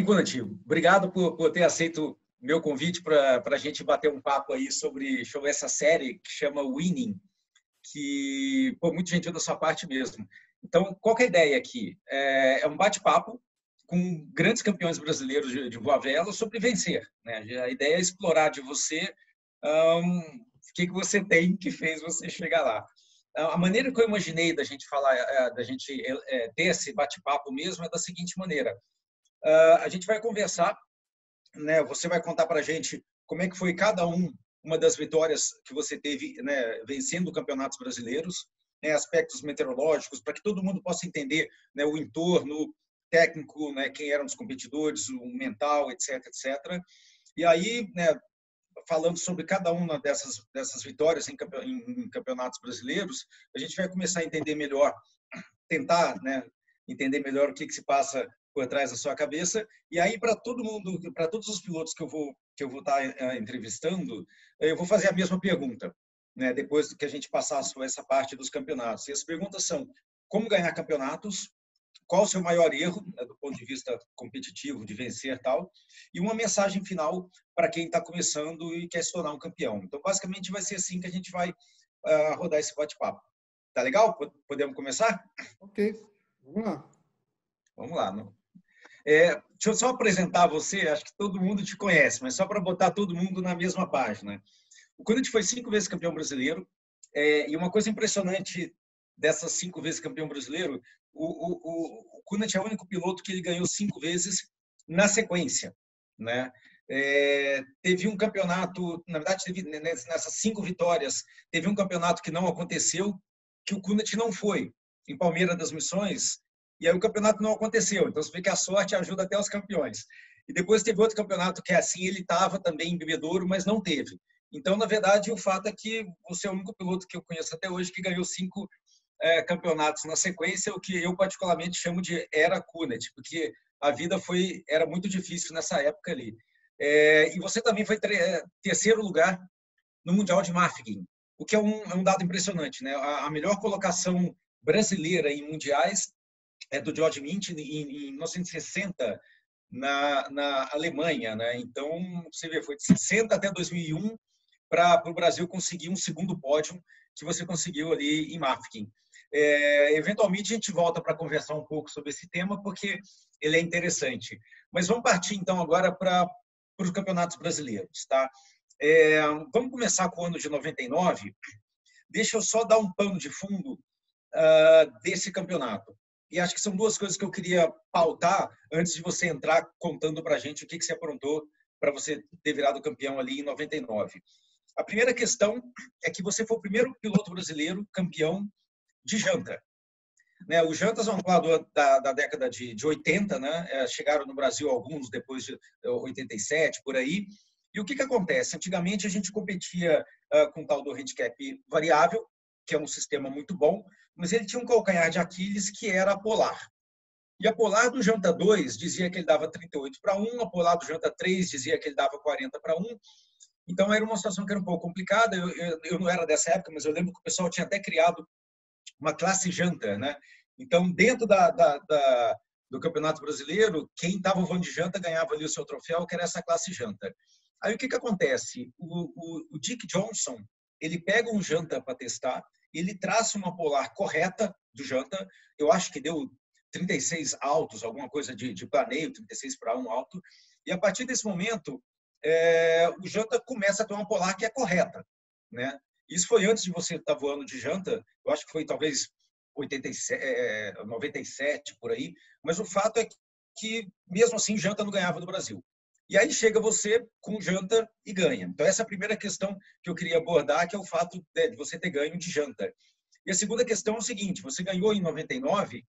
bem, Conati. Obrigado por, por ter aceito meu convite para a gente bater um papo aí sobre, essa série que chama Winning, que, pô, muito gentil da sua parte mesmo. Então, qual é a ideia aqui? É, é um bate-papo com grandes campeões brasileiros de, de voa vela sobre vencer. Né? A ideia é explorar de você um, o que, que você tem que fez você chegar lá. A maneira que eu imaginei da gente falar, é, da gente é, ter esse bate-papo mesmo é da seguinte maneira: a gente vai conversar, né? Você vai contar para a gente como é que foi cada um uma das vitórias que você teve, né, vencendo campeonatos brasileiros, né, aspectos meteorológicos, para que todo mundo possa entender né, o entorno técnico, né, quem eram os competidores, o mental, etc, etc. E aí, né, falando sobre cada uma dessas dessas vitórias em, campeonatos brasileiros, a gente vai começar a entender melhor, tentar, né, entender melhor o que, que se passa por trás da sua cabeça. E aí, para todo mundo, para todos os pilotos que eu vou que eu vou estar tá, uh, entrevistando, eu vou fazer a mesma pergunta, né? Depois que a gente passar essa parte dos campeonatos. E as perguntas são: como ganhar campeonatos? Qual o seu maior erro, né, do ponto de vista competitivo, de vencer tal? E uma mensagem final para quem está começando e quer se tornar um campeão. Então, basicamente, vai ser assim que a gente vai uh, rodar esse bate-papo. Tá legal? Podemos começar? Ok, vamos lá. Vamos lá. Não? É, deixa eu só apresentar você, acho que todo mundo te conhece, mas só para botar todo mundo na mesma página. O Cunha foi cinco vezes campeão brasileiro, é, e uma coisa impressionante dessas cinco vezes campeão brasileiro, o, o, o, o é o único piloto que ele ganhou cinco vezes na sequência. Né? É, teve um campeonato, na verdade, teve nessas cinco vitórias, teve um campeonato que não aconteceu, que o Kunat não foi. Em Palmeiras das Missões, e aí o campeonato não aconteceu. Então você vê que a sorte ajuda até os campeões. E depois teve outro campeonato que é assim, ele estava também em bebedouro, mas não teve. Então, na verdade, o fato é que você é o único piloto que eu conheço até hoje que ganhou cinco é, campeonatos na sequência, o que eu particularmente chamo de era Kunet, porque a vida foi era muito difícil nessa época ali. É, e você também foi é, terceiro lugar no Mundial de Mafeguin, o que é um, é um dado impressionante. Né? A, a melhor colocação brasileira em mundiais é do George Mint em, em 1960 na, na Alemanha, né? Então você vê, foi de 60 até 2001 para o Brasil conseguir um segundo pódio que você conseguiu ali em Mafeking. É, eventualmente a gente volta para conversar um pouco sobre esse tema porque ele é interessante. Mas vamos partir então agora para os campeonatos brasileiros, tá? É, vamos começar com o ano de 99. Deixa eu só dar um pano de fundo uh, desse campeonato. E acho que são duas coisas que eu queria pautar antes de você entrar contando para a gente o que, que você aprontou para você ter virado campeão ali em 99. A primeira questão é que você foi o primeiro piloto brasileiro campeão de janta. Né, os jantas vão falar da, da década de, de 80, né? É, chegaram no Brasil alguns depois de 87, por aí. E o que, que acontece? Antigamente a gente competia uh, com o tal do handicap variável, que é um sistema muito bom, mas ele tinha um calcanhar de Aquiles que era polar. E a polar do Janta 2 dizia que ele dava 38 para 1, a polar do Janta 3 dizia que ele dava 40 para 1. Então era uma situação que era um pouco complicada. Eu, eu, eu, não era dessa época, mas eu lembro que o pessoal tinha até criado uma classe janta, né? Então, dentro da, da, da do Campeonato Brasileiro, quem estava voando de janta ganhava ali o seu troféu, que era essa classe janta. Aí o que, que acontece? O, o, o Dick Johnson, ele pega um janta para testar, ele traça uma polar correta do Janta. Eu acho que deu 36 altos, alguma coisa de, de planeio, 36 para 1 alto. E a partir desse momento, é, o Janta começa a ter uma polar que é correta. Né? Isso foi antes de você estar tá voando de Janta, eu acho que foi talvez 87, é, 97, por aí. Mas o fato é que, mesmo assim, Janta não ganhava do Brasil. E aí chega você com janta e ganha. Então, essa é a primeira questão que eu queria abordar, que é o fato de você ter ganho de janta. E a segunda questão é o seguinte: você ganhou em 99,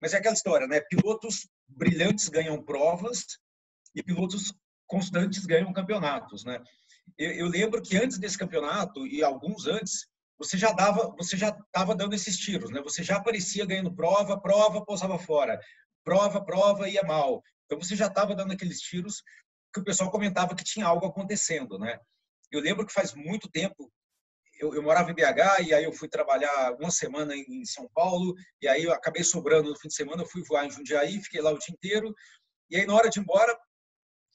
mas é aquela história, né? Pilotos brilhantes ganham provas e pilotos constantes ganham campeonatos, né? Eu, eu lembro que antes desse campeonato e alguns antes, você já dava, você já estava dando esses tiros, né? Você já aparecia ganhando prova, prova, pousava fora, prova, prova ia mal, então você já estava dando aqueles tiros que o pessoal comentava que tinha algo acontecendo, né? Eu lembro que faz muito tempo eu, eu, morava em BH e aí eu fui trabalhar uma semana em São Paulo e aí eu acabei sobrando no fim de semana, eu fui voar em Jundiaí, fiquei lá o dia inteiro E aí, na hora de ir embora,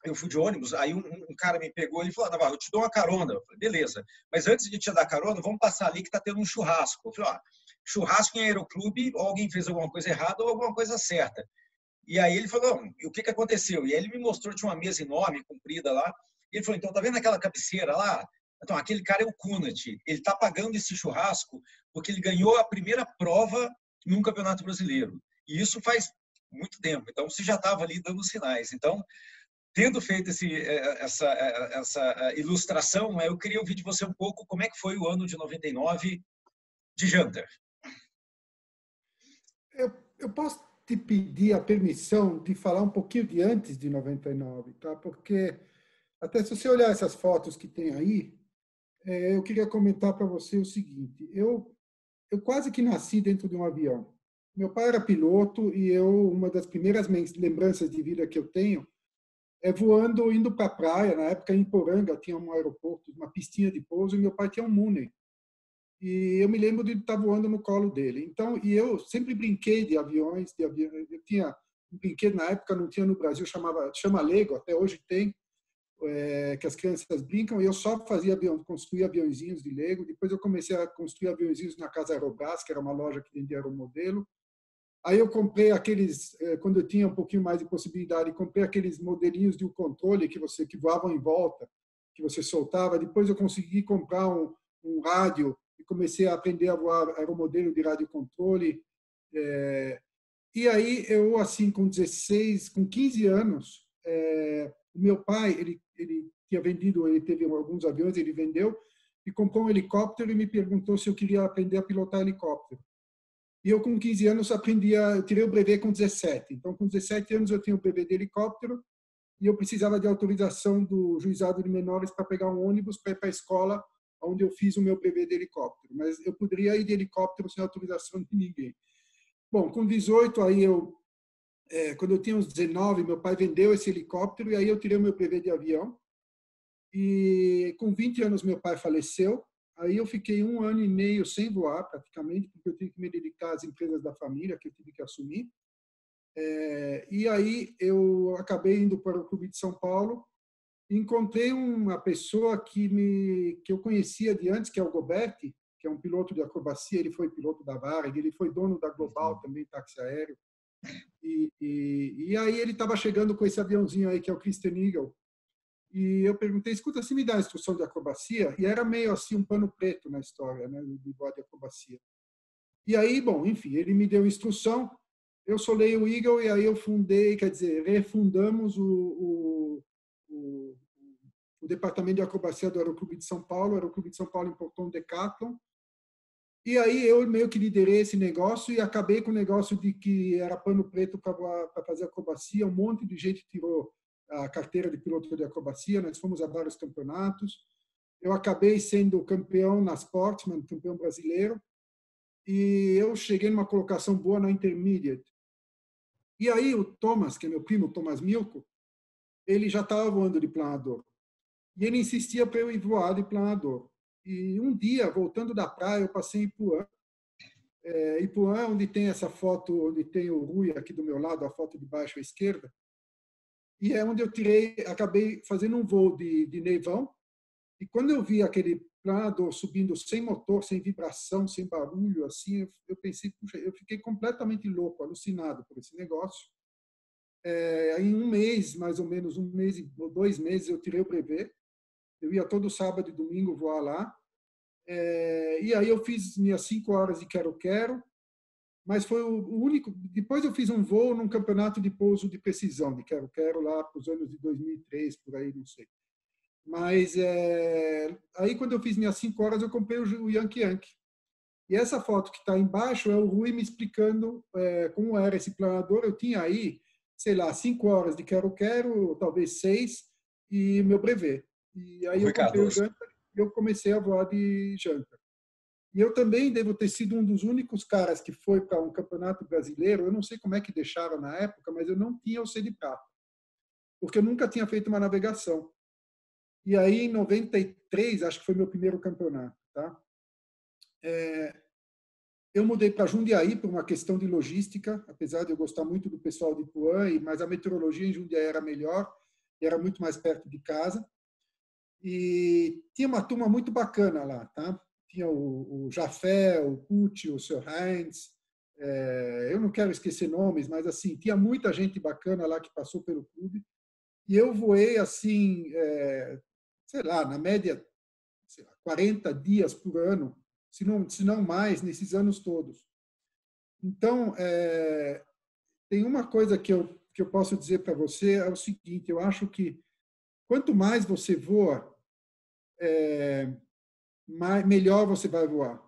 eu fui de ônibus, aí um, um cara me pegou e falou, Navarro, eu te dou uma carona. Eu falei, beleza. Mas antes de te dar carona, vamos passar ali que está tendo um churrasco. Eu falei, ó, churrasco em aeroclube, ou alguém fez alguma coisa errada ou alguma coisa certa. E aí ele falou, o que, que aconteceu? E aí ele me mostrou, tinha uma mesa enorme, comprida lá. E ele falou, então, tá vendo aquela cabeceira lá? Então, aquele cara é o Kunat. Ele está pagando esse churrasco porque ele ganhou a primeira prova num campeonato brasileiro. E isso faz muito tempo. Então, você já estava ali dando sinais. Então, tendo feito esse, é, essa, é, essa ilustração, eu queria ouvir de você um pouco como é que foi o ano de 99 de Jantar. Eu, eu posso te pedir a permissão de falar um pouquinho de antes de 99, tá? Porque até se você olhar essas fotos que tem aí, é, eu queria comentar para você o seguinte: eu eu quase que nasci dentro de um avião. Meu pai era piloto e eu uma das primeiras lembranças de vida que eu tenho é voando indo para a praia. Na época em Poranga tinha um aeroporto, uma pistinha de pouso e meu pai tinha um Mooney. E eu me lembro de estar voando no colo dele. Então, e eu sempre brinquei de aviões, de avião. Eu tinha um brinquedo na época não tinha no Brasil chamava chama Lego, até hoje tem é, que as crianças brincam, e eu só fazia avião, construía aviãozinhos de Lego. Depois eu comecei a construir aviãozinhos na Casa Aerobras, que era uma loja que vendia o modelo. Aí eu comprei aqueles, é, quando eu tinha um pouquinho mais de possibilidade, comprei aqueles modelinhos de um controle que você que voavam em volta, que você soltava. Depois eu consegui comprar um, um rádio e comecei a aprender a voar aeromodelo de radiocontrole. É, e aí eu assim com 16, com 15 anos, é, o meu pai, ele, ele tinha vendido, ele teve alguns aviões, ele vendeu e comprou um helicóptero e me perguntou se eu queria aprender a pilotar helicóptero. E eu, com 15 anos, aprendi a. Tirei o brevet com 17. Então, com 17 anos, eu tinha o brevet de helicóptero e eu precisava de autorização do juizado de menores para pegar um ônibus para ir para a escola onde eu fiz o meu brevet de helicóptero. Mas eu poderia ir de helicóptero sem autorização de ninguém. Bom, com 18, aí eu é, quando eu tinha uns 19, meu pai vendeu esse helicóptero e aí eu tirei o meu PV de avião. E com 20 anos meu pai faleceu. Aí eu fiquei um ano e meio sem voar, praticamente, porque eu tive que me dedicar às empresas da família que eu tive que assumir. É, e aí eu acabei indo para o Clube de São Paulo. Encontrei uma pessoa que me que eu conhecia de antes, que é o Goberti, que é um piloto de acrobacia. Ele foi piloto da Varig, ele foi dono da Global uhum. também, táxi aéreo. E, e, e aí ele estava chegando com esse aviãozinho aí, que é o Christian Eagle. E eu perguntei, escuta, se me dá a instrução de acrobacia? E era meio assim um pano preto na história, né, de voar de acrobacia. E aí, bom, enfim, ele me deu instrução, eu solei o Eagle e aí eu fundei, quer dizer, refundamos o, o, o, o departamento de acrobacia do Aeroclube de São Paulo. O Aeroclube de São Paulo importou um Decathlon e aí eu meio que liderei esse negócio e acabei com o negócio de que era pano preto para fazer acrobacia. Um monte de gente tirou a carteira de piloto de acrobacia. Nós fomos a vários campeonatos. Eu acabei sendo campeão na Sportsman, campeão brasileiro. E eu cheguei numa colocação boa na Intermediate. E aí o Thomas, que é meu primo, Thomas Milko, ele já estava voando de planador. E ele insistia para eu ir voar de planador. E um dia, voltando da praia, eu passei em Ipuã. É, Ipuã, onde tem essa foto, onde tem o Rui aqui do meu lado, a foto de baixo à esquerda. E é onde eu tirei, acabei fazendo um voo de, de neivão. E quando eu vi aquele planador subindo sem motor, sem vibração, sem barulho, assim, eu pensei, puxa, eu fiquei completamente louco, alucinado por esse negócio. É, em um mês, mais ou menos, um mês ou dois meses, eu tirei o brevet. Eu ia todo sábado e domingo voar lá. É, e aí eu fiz minhas cinco horas de quero-quero, mas foi o único. Depois eu fiz um voo num campeonato de pouso de precisão de quero-quero lá para os anos de 2003, por aí, não sei. Mas é, aí quando eu fiz minhas cinco horas, eu comprei o Yankee Yankee. E essa foto que está embaixo é o Rui me explicando é, como era esse planador. Eu tinha aí, sei lá, cinco horas de quero-quero, talvez seis, e meu brevet. E aí eu Janta eu comecei a voar de Janta. E eu também devo ter sido um dos únicos caras que foi para um campeonato brasileiro. Eu não sei como é que deixaram na época, mas eu não tinha o C de prata, porque eu nunca tinha feito uma navegação. E aí, em 93, acho que foi meu primeiro campeonato, tá? É, eu mudei para Jundiaí por uma questão de logística, apesar de eu gostar muito do pessoal de Puan, mas a meteorologia em Jundiaí era melhor, era muito mais perto de casa. E tinha uma turma muito bacana lá, tá? Tinha o, o Jafé, o Pucci, o Sr. Heinz. É, eu não quero esquecer nomes, mas assim tinha muita gente bacana lá que passou pelo clube. E eu voei assim, é, sei lá, na média, lá, 40 dias por ano se não, se não mais, nesses anos todos. Então, é, tem uma coisa que eu, que eu posso dizer para você, é o seguinte, eu acho que quanto mais você voa, é, mais, melhor você vai voar.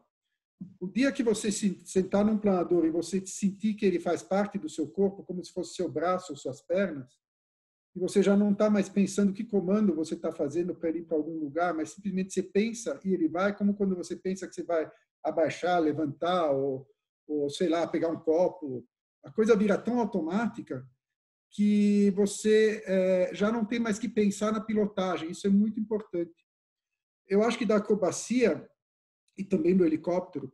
O dia que você se sentar num planador e você sentir que ele faz parte do seu corpo, como se fosse seu braço ou suas pernas, e você já não está mais pensando que comando você está fazendo para ir para algum lugar, mas simplesmente você pensa e ele vai, como quando você pensa que você vai abaixar, levantar ou, ou sei lá, pegar um copo. A coisa vira tão automática que você é, já não tem mais que pensar na pilotagem. Isso é muito importante. Eu acho que da acrobacia e também do helicóptero,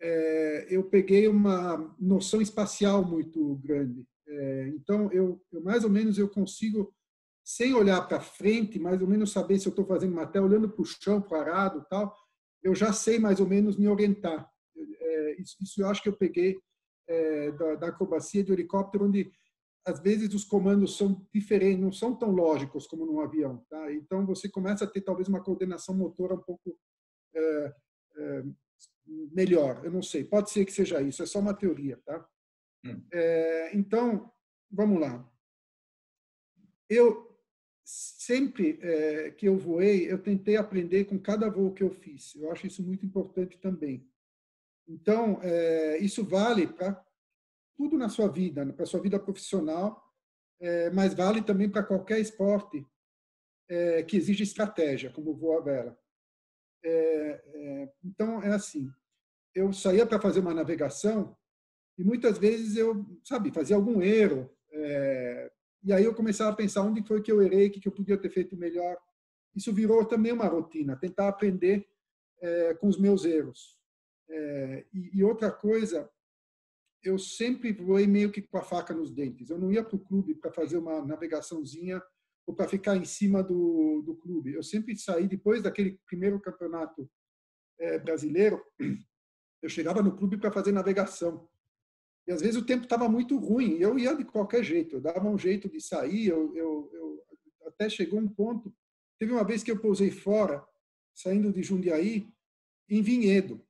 é, eu peguei uma noção espacial muito grande. É, então, eu, eu, mais ou menos eu consigo, sem olhar para frente, mais ou menos saber se eu estou fazendo matéria, olhando para o chão, para o arado tal, eu já sei mais ou menos me orientar. É, isso, isso, eu acho que eu peguei é, da, da acrobacia de helicóptero, onde às vezes os comandos são diferentes, não são tão lógicos como num avião. Tá? Então, você começa a ter talvez uma coordenação motora um pouco é, é, melhor. Eu não sei, pode ser que seja isso, é só uma teoria. Tá? Hum. É, então, vamos lá. Eu sempre é, que eu voei, eu tentei aprender com cada voo que eu fiz. Eu acho isso muito importante também. Então, é, isso vale para tudo na sua vida, né? para sua vida profissional, é, mas vale também para qualquer esporte é, que exige estratégia, como voo a vela. É, então, é assim. Eu saía para fazer uma navegação e muitas vezes eu, sabe, fazia algum erro. É, e aí eu começava a pensar onde foi que eu errei, o que eu podia ter feito melhor. Isso virou também uma rotina, tentar aprender é, com os meus erros. É, e, e, outra coisa, eu sempre voei meio que com a faca nos dentes. Eu não ia para o clube para fazer uma navegaçãozinha ou para ficar em cima do, do clube. Eu sempre saí, depois daquele primeiro campeonato é, brasileiro, eu chegava no clube para fazer navegação. E às vezes o tempo estava muito ruim, eu ia de qualquer jeito, eu dava um jeito de sair, eu, eu, eu, até chegou um ponto. Teve uma vez que eu pousei fora, saindo de Jundiaí, em Vinhedo.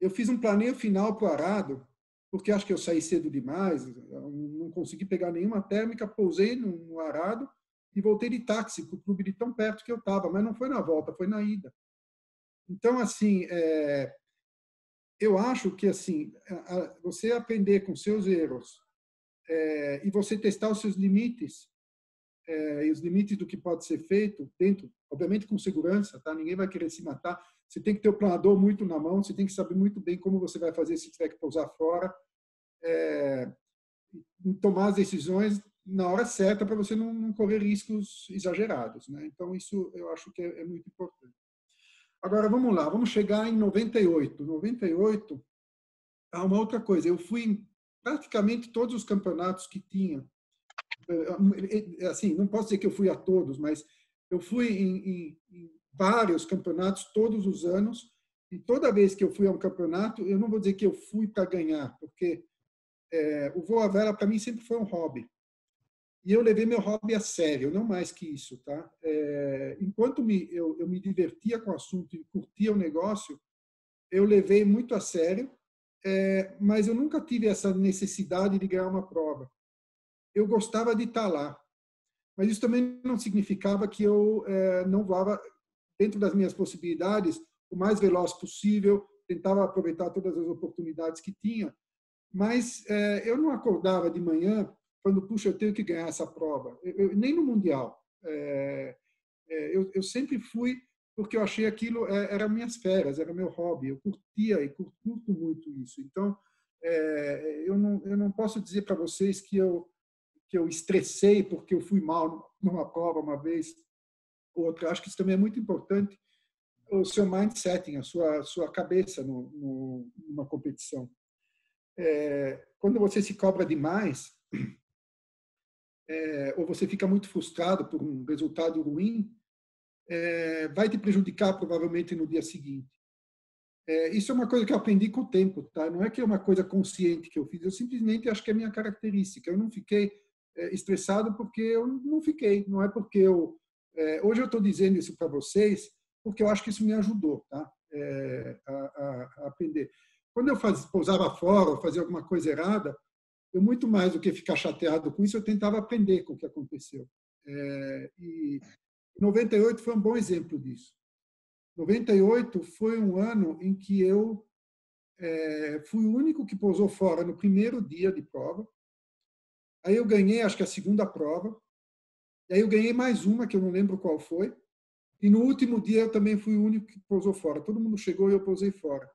Eu fiz um planeio final para o Arado, porque acho que eu saí cedo demais, não consegui pegar nenhuma térmica, pousei no Arado e voltei de táxi para o clube de tão perto que eu estava, mas não foi na volta, foi na ida. Então, assim, é, eu acho que assim você aprender com seus erros é, e você testar os seus limites é, e os limites do que pode ser feito dentro, obviamente com segurança, tá? Ninguém vai querer se matar. Você tem que ter o planador muito na mão, você tem que saber muito bem como você vai fazer se tiver que pousar fora, é, tomar as decisões na hora certa para você não, não, correr riscos exagerados, né? Então isso eu acho que é, é muito importante. Agora, vamos lá, vamos chegar em 98. 98, há uma outra coisa. Eu fui em praticamente todos os campeonatos que tinha. Eh, assim, não posso dizer que eu fui a todos, mas eu fui em, em, em vários campeonatos todos os anos. E toda vez que eu fui a um campeonato, eu não vou dizer que eu fui para ganhar, porque é, o voo à vela para mim sempre foi um hobby. E eu levei meu hobby a sério, não mais que isso, tá? É, enquanto me, eu, eu me divertia com o assunto e curtia o negócio, eu levei muito a sério, é, mas eu nunca tive essa necessidade de ganhar uma prova. Eu gostava de estar lá, mas isso também não significava que eu é, não voava dentro das minhas possibilidades o mais veloz possível, tentava aproveitar todas as oportunidades que tinha, mas é, eu não acordava de manhã quando, puxa, eu tenho que ganhar essa prova. Eu, eu, nem no Mundial. É, é, eu, eu, sempre fui porque eu achei aquilo é, era minhas férias, era meu hobby. Eu curtia e curto muito isso. Então, é, eu, não, eu não posso dizer para vocês que eu, que eu estressei porque eu fui mal numa prova uma vez ou outra. Acho que isso também é muito importante o seu mindset, a sua sua cabeça no, no, numa competição. É, quando você se cobra demais, é, ou você fica muito frustrado por um resultado ruim, é, vai te prejudicar provavelmente no dia seguinte. É, isso é uma coisa que eu aprendi com o tempo, tá? Não é que é uma coisa consciente que eu fiz, eu simplesmente acho que é minha característica. Eu não fiquei é, estressado porque eu não fiquei, não é porque eu. É, hoje eu estou dizendo isso para vocês porque eu acho que isso me ajudou, tá? É, a, a, a, aprender. Quando eu faz, pousava fora ou fazia alguma coisa errada, eu muito mais do que ficar chateado com isso, eu tentava aprender com o que aconteceu. É, e 98 foi um bom exemplo disso. 98 foi um ano em que eu é, fui o único que pousou fora no primeiro dia de prova. Aí eu ganhei, acho que a segunda prova. E aí eu ganhei mais uma, que eu não lembro qual foi. E no último dia eu também fui o único que pousou fora. Todo mundo chegou e eu pousei fora.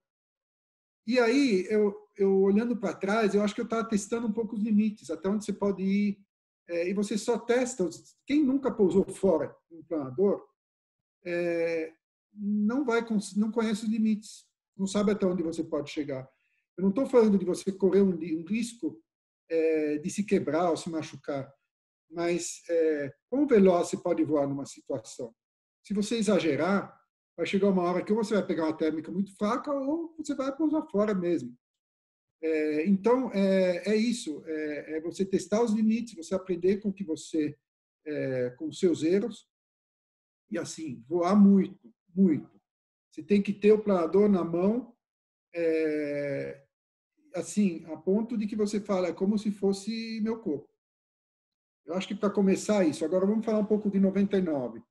E aí, eu, eu olhando para trás, eu acho que eu estava testando um pouco os limites, até onde você pode ir. É, e você só testa. Quem nunca pousou fora um planador, é, não vai não conhece os limites, não sabe até onde você pode chegar. Eu não estou falando de você correr um, um risco é, de se quebrar ou se machucar, mas é, quão veloz você pode voar numa situação? Se você exagerar, vai chegar uma hora que ou você vai pegar uma térmica muito fraca ou você vai pousar fora mesmo. É, então, é, é isso, é, é, você testar os limites, você aprender com que você, é, com os seus erros, e assim, voar muito, muito. Você tem que ter o planador na mão, é, assim, a ponto de que você fala, é como se fosse meu corpo. Eu acho que para começar isso, agora vamos falar um pouco de 99.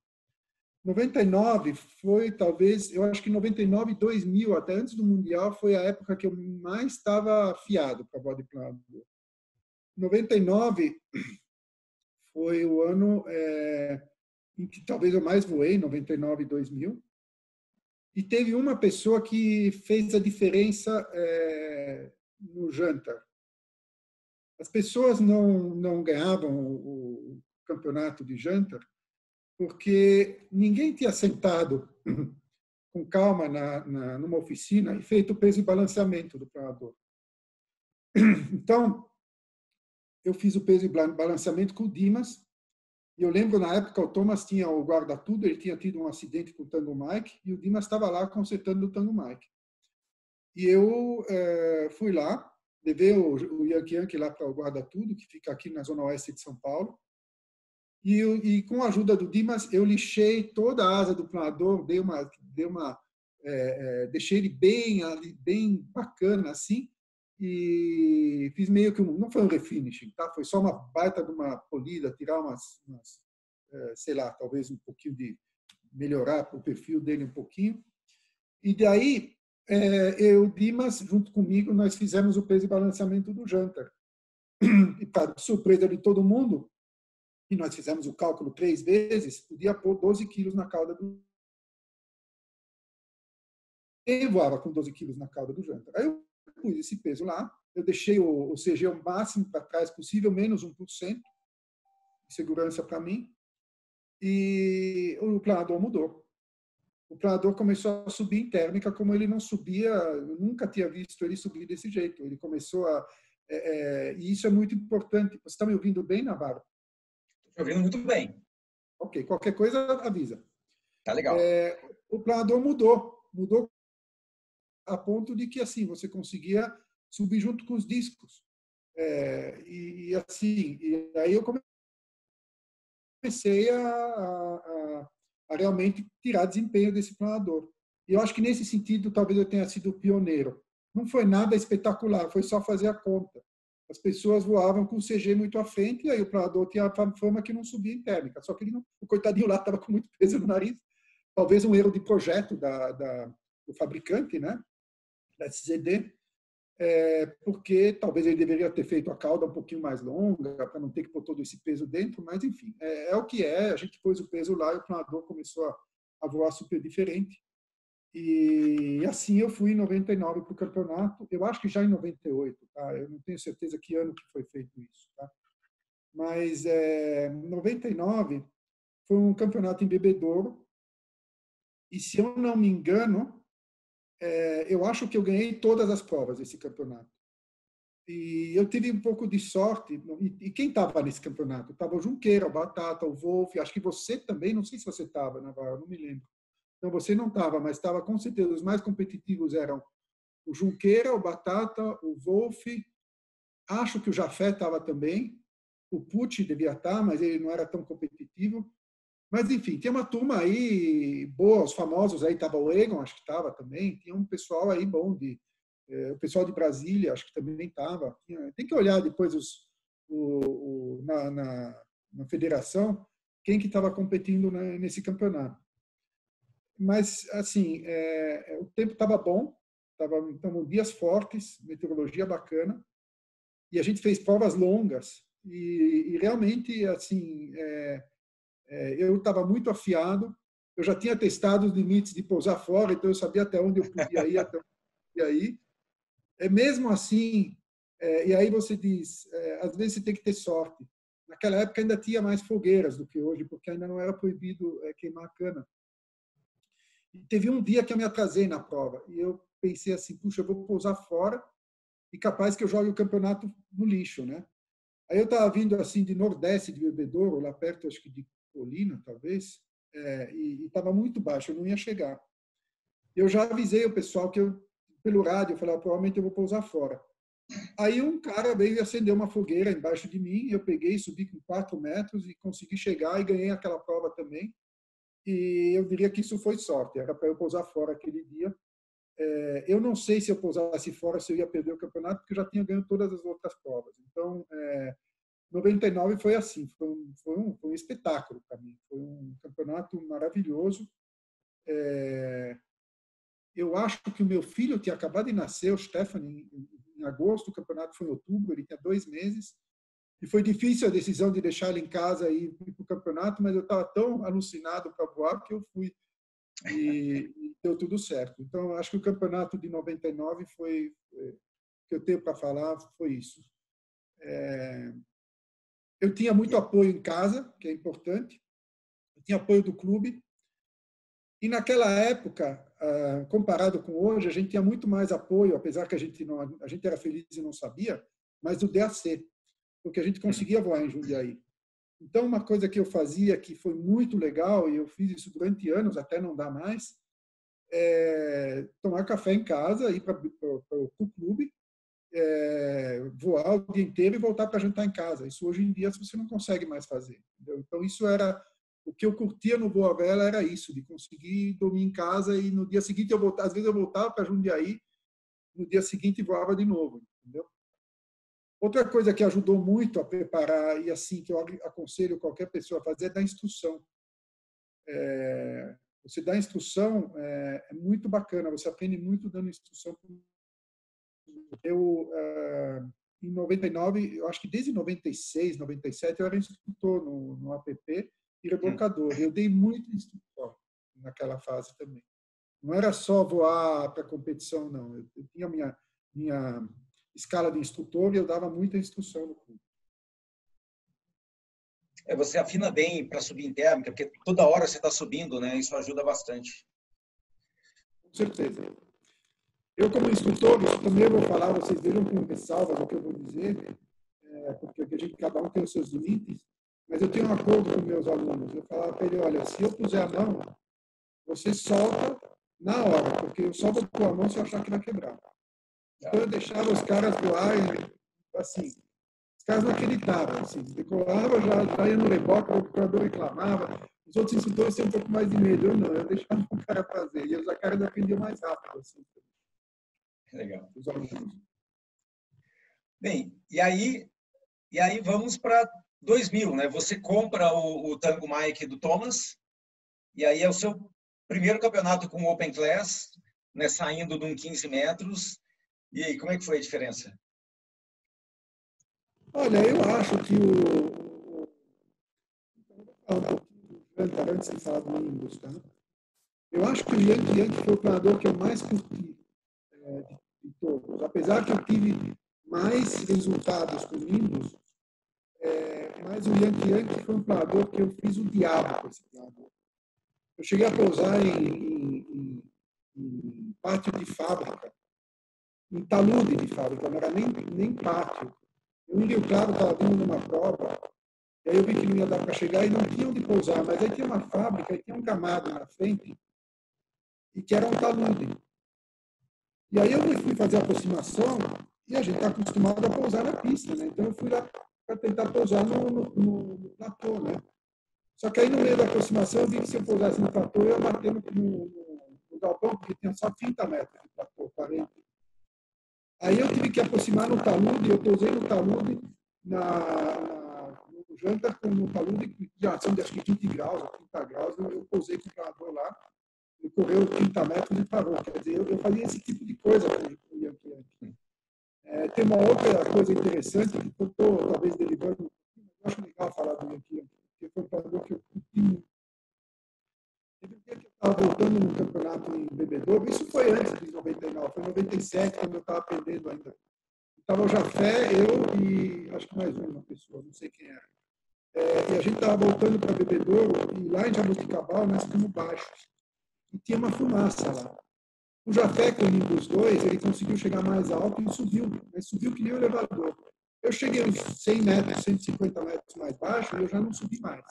99 foi talvez, eu acho que 99 e 2000, até antes do Mundial, foi a época que eu mais estava afiado para body planador. 99 foi o ano é, em que talvez eu mais voei, 99 e 2000. E teve uma pessoa que fez a diferença é, no jantar. As pessoas não, não ganhavam o campeonato de jantar porque ninguém tinha sentado com calma na, na, numa oficina e feito o peso e balanceamento do planador. Então, eu fiz o peso e balanceamento com o Dimas, e eu lembro na época o Thomas tinha o guarda-tudo, ele tinha tido um acidente com o Tango Mike, e o Dimas estava lá consertando o Tango Mike. E eu é, fui lá, levei o, o Yankee Yankee lá para o guarda-tudo, que fica aqui na zona oeste de São Paulo, e, e, com a ajuda do Dimas, eu lixei toda a asa do planador, dei uma, dei uma, é, é, deixei ele bem, bem bacana assim, e fiz meio que um, não foi um refinishing, tá? Foi só uma baita de uma polida, tirar umas, umas é, sei lá, talvez um pouquinho de melhorar o perfil dele um pouquinho. E daí é, eu, Dimas, junto comigo, nós fizemos o peso e balanceamento do Jantar. E para surpresa de todo mundo, e nós fizemos o cálculo três vezes, podia pôr 12 quilos na cauda do. Quem voava com 12 quilos na cauda do janta? Aí eu pus esse peso lá, eu deixei o, o CG o máximo para trás possível, menos 1% de segurança para mim, e o planador mudou. O planador começou a subir em térmica como ele não subia, eu nunca tinha visto ele subir desse jeito. Ele começou a. É, é, e isso é muito importante. Você está me ouvindo bem, Navarro? Estou ouvindo muito bem. Ok, qualquer coisa avisa. Tá legal. É, o planador mudou, mudou a ponto de que assim você conseguia subir junto com os discos. É, e, e, assim, e aí eu comecei a, a, a, realmente tirar desempenho desse planador. E eu acho que nesse sentido talvez eu tenha sido pioneiro. Não foi nada espetacular, foi só fazer a conta as pessoas voavam com o CG muito à frente, e aí o planador tinha a fama que não subia em térmica. Só que ele não, o coitadinho lá estava com muito peso no nariz. Talvez um erro de projeto da, da do fabricante, né? da SZD, é, porque talvez ele deveria ter feito a cauda um pouquinho mais longa, para não ter que pôr todo esse peso dentro, mas enfim, é, é, o que é. A gente pôs o peso lá e o planador começou a, a voar super diferente. E assim eu fui em 99 para o campeonato, eu acho que já em 98, tá? Eu não tenho certeza que ano que foi feito isso, tá? Mas é, 99 foi um campeonato em Bebedouro, e se eu não me engano, é, eu acho que eu ganhei todas as provas desse campeonato. E eu tive um pouco de sorte. E, quem estava nesse campeonato? Estava o Junqueira, o Batata, o Wolf. Acho que você também, não sei se você estava, não me lembro. Então você não estava, mas estava com certeza. Os mais competitivos eram o Junqueira, o Batata, o Wolf. Acho que o Jafé estava também. O Pucci devia estar, mas ele não era tão competitivo. Mas, enfim, tem uma turma aí boa, os famosos aí, estava o Egon, acho que estava também, tinha um pessoal aí bom, de, é, o pessoal de Brasília, acho que também estava. Tem que olhar depois os, o, o na, na, na, federação quem que estava competindo né, nesse campeonato. Mas, assim, é, o tempo estava bom, estavam dias fortes, meteorologia bacana, e a gente fez provas longas, e, e realmente, assim, é, é, eu estava muito afiado, eu já tinha testado os limites de pousar fora, então eu sabia até onde eu podia ir, até ir. É mesmo assim, é, e aí você diz, é, às vezes você tem que ter sorte. Naquela época ainda tinha mais fogueiras do que hoje, porque ainda não era proibido é, queimar cana. E teve um dia que eu me atrasei na prova e eu pensei assim, puxa, eu vou pousar fora e capaz que eu jogue o campeonato no lixo, né? Aí eu estava vindo assim de Nordeste de Bebedouro, lá perto, acho que de colina, talvez, é, e estava muito baixo, eu não ia chegar. Eu já avisei o pessoal que eu, pelo rádio, eu falei, provavelmente eu vou pousar fora. Aí um cara veio acender uma fogueira embaixo de mim, eu peguei, subi com quatro metros e consegui chegar e ganhei aquela prova também. E eu diria que isso foi sorte, era para eu pousar fora aquele dia. É, eu não sei se eu pousasse fora se eu ia perder o campeonato, porque eu já tinha ganho todas as outras provas. Então, é, 99 foi assim, foi um, foi um, foi um espetáculo para mim, foi um campeonato maravilhoso. É, eu acho que o meu filho tinha acabado de nascer, o Stefan, em, em agosto, o campeonato foi em outubro, ele tinha dois meses, e foi difícil a decisão de deixar ele em casa e ir para o campeonato, mas eu estava tão alucinado para voar que eu fui e, e, deu tudo certo. Então, acho que o campeonato de 99 foi, é, que eu tenho para falar foi isso. É, eu tinha muito apoio em casa, que é importante. Eu tinha apoio do clube. E naquela época, ah, comparado com hoje, a gente tinha muito mais apoio, apesar que a gente não, a gente era feliz e não sabia, mas do DAC, porque a gente conseguia voar em Jundiaí. Então, uma coisa que eu fazia que foi muito legal, e eu fiz isso durante anos, até não dá mais, é tomar café em casa, ir para o clube é, voar o dia inteiro e voltar para jantar em casa. Isso hoje em dia você não consegue mais fazer. Entendeu? Então isso era o que eu curtia no Boa Vela era isso, de conseguir dormir em casa e no dia seguinte eu voltava, às vezes eu voltava para Jundiaí, no dia seguinte voava de novo, entendeu? Outra coisa que ajudou muito a preparar e assim que eu aconselho qualquer pessoa a fazer é dar instrução. É, você dá instrução é, é, muito bacana, você aprende muito dando instrução eu, uh, em 99, eu acho que desde 96, 97, eu era instrutor no, no app e rebocador. Eu dei muito instrução naquela fase também. Não era só voar para competição, não. Eu, eu tinha minha, minha escala de instrutor e eu dava muita instrução no clube. É, você afina bem para subir em térmica, porque toda hora você está subindo, né? Isso ajuda bastante. Com certeza. Eu, como instrutor, também vou falar, vocês vejam com ressalvas o que eu vou dizer, é, porque a gente, cada um tem os seus limites, mas eu tenho um acordo com meus alunos. Eu falava para ele, olha, se eu puser a mão, você solta na hora, porque eu só vou pôr a mão se eu achar que vai quebrar. Então eu deixava os caras voarem, assim, os caras não acreditavam, assim, decolava, já, já ia no reboque, o operador reclamava, os outros instrutores tinham um pouco mais de medo, eu não, eu deixava o cara fazer, e os caras aprendiam mais rápido, assim. Legal. Bem, e aí, e aí vamos para 2000, né? Você compra o, o Tango Mike do Thomas, e aí é o seu primeiro campeonato com Open Class, né? Saindo de um 15 metros. E aí, como é que foi a diferença? Olha, eu acho que o. Antes de falar do Nimbus, tá? Eu acho que o Yankee Yankee foi o planador que eu mais curti é, de todos. Apesar que eu tive mais resultados com Nimbus, é, mas o Yankee Yankee foi um planador que eu fiz o diabo com esse planador. Eu cheguei a pousar em, em, em, pátio de fábrica, um talude de fábrica, não era nem, nem pátio. Eu em Rio Claro estava vindo numa prova, e aí eu vi que não ia dar para chegar e não tinha onde pousar, mas aí tinha uma fábrica e tinha um camado na frente, e que era um talude. E aí eu fui fazer a aproximação e a gente está acostumado a pousar na pista, né? Então eu fui lá para tentar pousar no, no, no, no platô, né? Só que aí no meio da aproximação eu vi que se eu pousasse no platô eu ia bater no, no, no galpão, porque tinha só 30 metros de platô, 40. Aí eu tive que aproximar no talude, eu pousei no talude na, na, no janta com no talude que já são de acho que 20 graus, 30 graus, eu, eu pousei com o planador lá, ele correu 30 metros e parou. Quer dizer, eu, eu fazia esse tipo de coisa com o Yankee é, Tem uma outra coisa interessante que eu estou talvez derivando, eu acho legal falar do Yankee porque foi um que eu curti Teve um dia que eu estava voltando no campeonato em Bebedouro, isso foi antes de 99, foi em 97, quando eu estava aprendendo ainda. Estava o Jafé, eu e acho que mais uma pessoa, não sei quem era. É, e a gente estava voltando para Bebedouro, e lá em Jabuticabal nós ficamos baixos e tinha uma fumaça lá. O Jafé, com o dos dois, ele conseguiu chegar mais alto e subiu, mas subiu que nem o elevador. Eu cheguei uns 100 metros, 150 metros mais baixo e eu já não subi mais.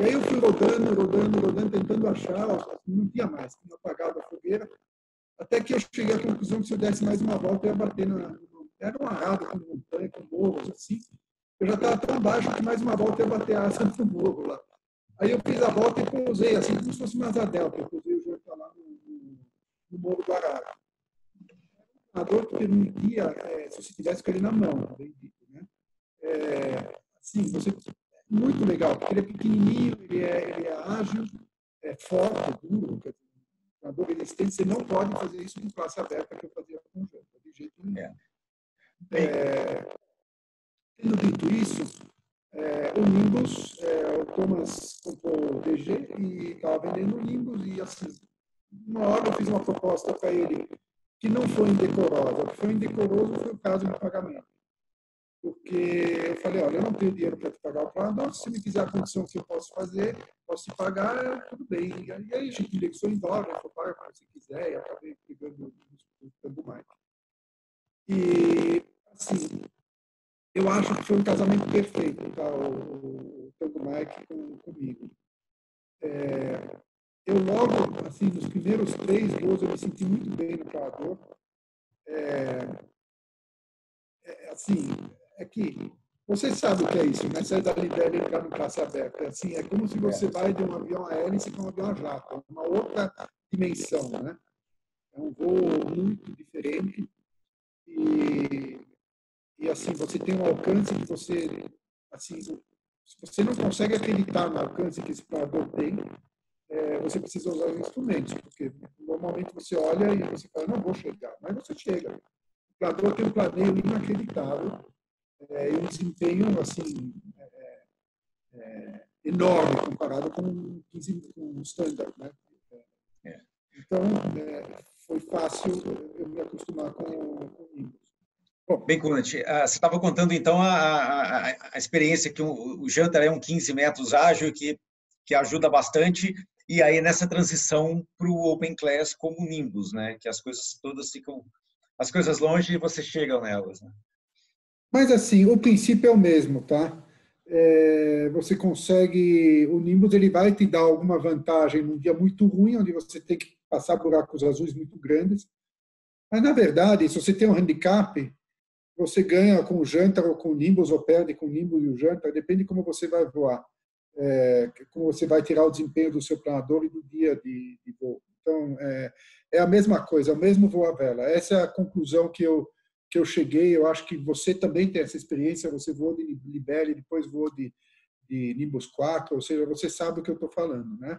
E aí eu fui rodando, rodando, rodando, tentando achar, não tinha mais, tinha apagado a fogueira, até que eu cheguei à conclusão que se eu desse mais uma volta, eu ia bater na... Era uma arada com montanha, com morros, assim. Eu já estava tão baixo que mais uma volta eu ia bater a asa no morro lá. Aí eu fiz a volta e pousei, assim como se fosse uma asa delta. Eu pousei o Jota lá no, no, no Morro do Arara. A dor que permitia, é, se você tivesse com ele na mão, bem dito, né? É, assim, você, muito legal, porque ele é pequenininho, ele é, ele é ágil, é forte, duro, quer dizer, uma dor resistente, você não pode fazer isso em classe aberta que eu fazia com o Jota, de jeito nenhum. É. É, tendo dito isso, é, o Nimbus, é, o Thomas comprou o DG e estava vendendo o Nimbus e assim, uma hora eu fiz uma proposta para ele que não foi indecorosa. O que foi indecoroso foi o caso do pagamento. Porque eu falei, olha, eu não tenho dinheiro para te pagar o plano, se me quiser a condição que eu posso fazer, posso te pagar, tudo bem. E aí a gente indexou em dólar, falou, paga como você quiser, e acabei pegando o mais. E, assim, eu acho que foi um casamento perfeito, tá? o, o Tango Mike com, comigo. É, eu logo, assim, nos primeiros três voos, eu me senti muito bem no Parador. É, é, assim, é que você sabe o que é isso, né? Sair da Libéria e entrar no classe aberta. É assim, é como se você vai de um avião a hélice para um avião a jato. É uma outra dimensão, né? É um voo muito diferente. E e assim você tem um alcance que você assim se você não consegue acreditar no alcance que esse planador tem é, você precisa usar os instrumentos porque normalmente você olha e você fala não vou chegar mas você chega o planador tem um planeio inacreditável é, um desempenho assim é, é enorme comparado com com um standard né é. então é, foi fácil eu me acostumar com, o Nimbus Bem, Conte, ah, você estava contando então a, a, a, experiência que o, o Jantar é um 15 metros ágil que, que ajuda bastante, e aí nessa transição para o Open Class como Nimbus, né? Que as coisas todas ficam, as coisas longe e você chega nelas. Né? Mas assim, o princípio é o mesmo, tá? É, você consegue, o Nimbus ele vai te dar alguma vantagem num dia muito ruim, onde você tem que passar buracos azuis muito grandes, mas na verdade, se você tem um handicap, você ganha com o Jantar ou com o Nimbus, ou perde com o Nimbus e o Jantar, depende de como você vai voar, é, como você vai tirar o desempenho do seu planador e do dia de, de voo. Então, é, é, a mesma coisa, é o mesmo voo à vela. Essa é a conclusão que eu, que eu cheguei. Eu acho que você também tem essa experiência, você voou de Libere, depois voou de, de Nimbus 4, ou seja, você sabe o que eu estou falando, né?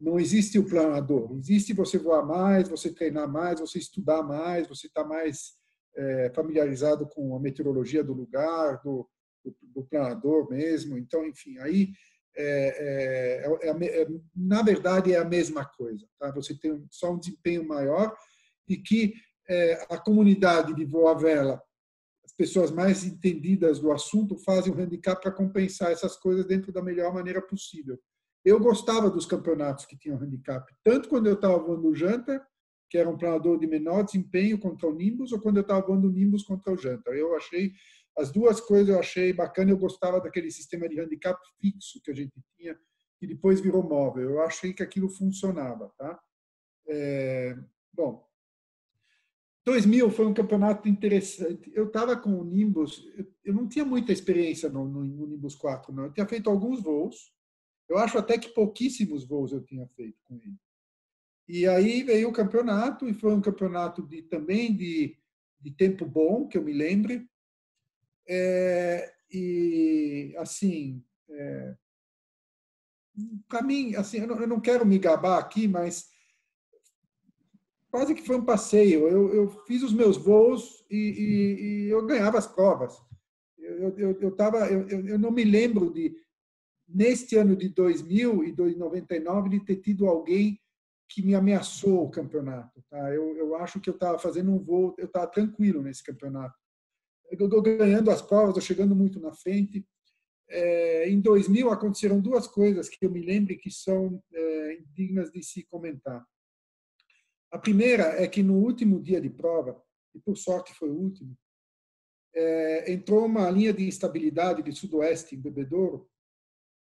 Não existe o planador, existe você voar mais, você treinar mais, você estudar mais, você estar tá mais é, familiarizado com a meteorologia do lugar, do, do, do planador mesmo. Então, enfim, aí é, é, é, é, na verdade é a mesma coisa. Tá? Você tem só um desempenho maior e que é, a comunidade de voa vela, as pessoas mais entendidas do assunto, fazem um handicap para compensar essas coisas dentro da melhor maneira possível. Eu gostava dos campeonatos que tinham handicap, tanto quando eu estava voando o Janta, que era um planador de menor desempenho contra o Nimbus, ou quando eu estava voando o Nimbus contra o Janta. Eu achei as duas coisas eu achei bacana. Eu gostava daquele sistema de handicap fixo que a gente tinha, que depois virou móvel. Eu achei que aquilo funcionava, tá? É, bom, 2000 foi um campeonato interessante. Eu estava com o Nimbus, eu não tinha muita experiência no, no, no, Nimbus 4, não. Eu tinha feito alguns voos. Eu acho até que pouquíssimos voos eu tinha feito com ele. E aí veio o campeonato, e foi um campeonato de, também de, de tempo bom, que eu me lembre. É, e, assim, é, para mim, assim, eu não, eu não, quero me gabar aqui, mas quase que foi um passeio. Eu, eu fiz os meus voos e, e, e eu ganhava as provas. Eu, eu, eu, tava, eu, eu não me lembro de, neste ano de 2000 e 2099, de ter tido alguém que me ameaçou o campeonato. Tá? Eu, eu acho que eu estava fazendo um voo, eu estava tranquilo nesse campeonato eu ganhando as provas, eu chegando muito na frente. É, em 2000 aconteceram duas coisas que eu me lembro que são é, dignas de se comentar. A primeira é que no último dia de prova, e por sorte foi o último, é, entrou uma linha de instabilidade de sudoeste em Bebedouro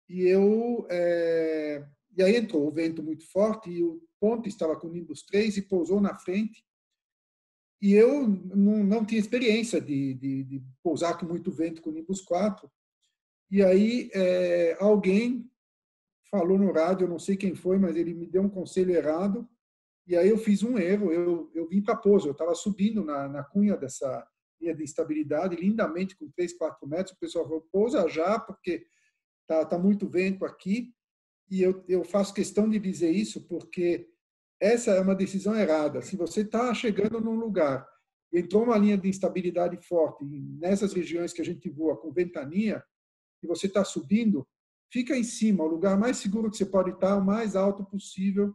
e eu é, e aí entrou o vento muito forte e o ponte estava com Nimbus 3 e pousou na frente e eu não, não tinha experiência de, de, de, pousar com muito vento com Nimbus 4. E aí é, alguém falou no rádio, não sei quem foi, mas ele me deu um conselho errado. E aí eu fiz um erro, eu, eu vim para pouso, eu estava subindo na, na cunha dessa linha de estabilidade, lindamente, com 3, 4 metros. O pessoal falou, pousa já, porque tá, tá muito vento aqui. E eu, eu faço questão de dizer isso, porque essa é uma decisão errada. Se você está chegando num lugar entrou uma linha de instabilidade forte, nessas regiões que a gente voa com ventania, e você está subindo, fica em cima, o lugar mais seguro que você pode estar, o mais alto possível.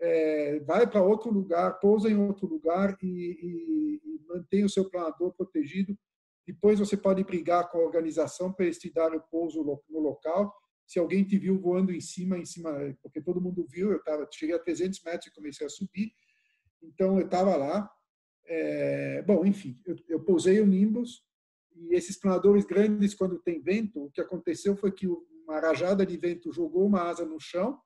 É, vai para outro lugar, pousa em outro lugar e, e, e mantém o seu planador protegido. Depois você pode brigar com a organização para eles te darem o pouso no local se alguém te viu voando em cima, em cima, porque todo mundo viu, eu tava, cheguei a 300 metros e comecei a subir, então eu estava lá. É, bom, enfim, eu, eu pousei o Nimbus e esses planadores grandes, quando tem vento, o que aconteceu foi que uma rajada de vento jogou uma asa no chão,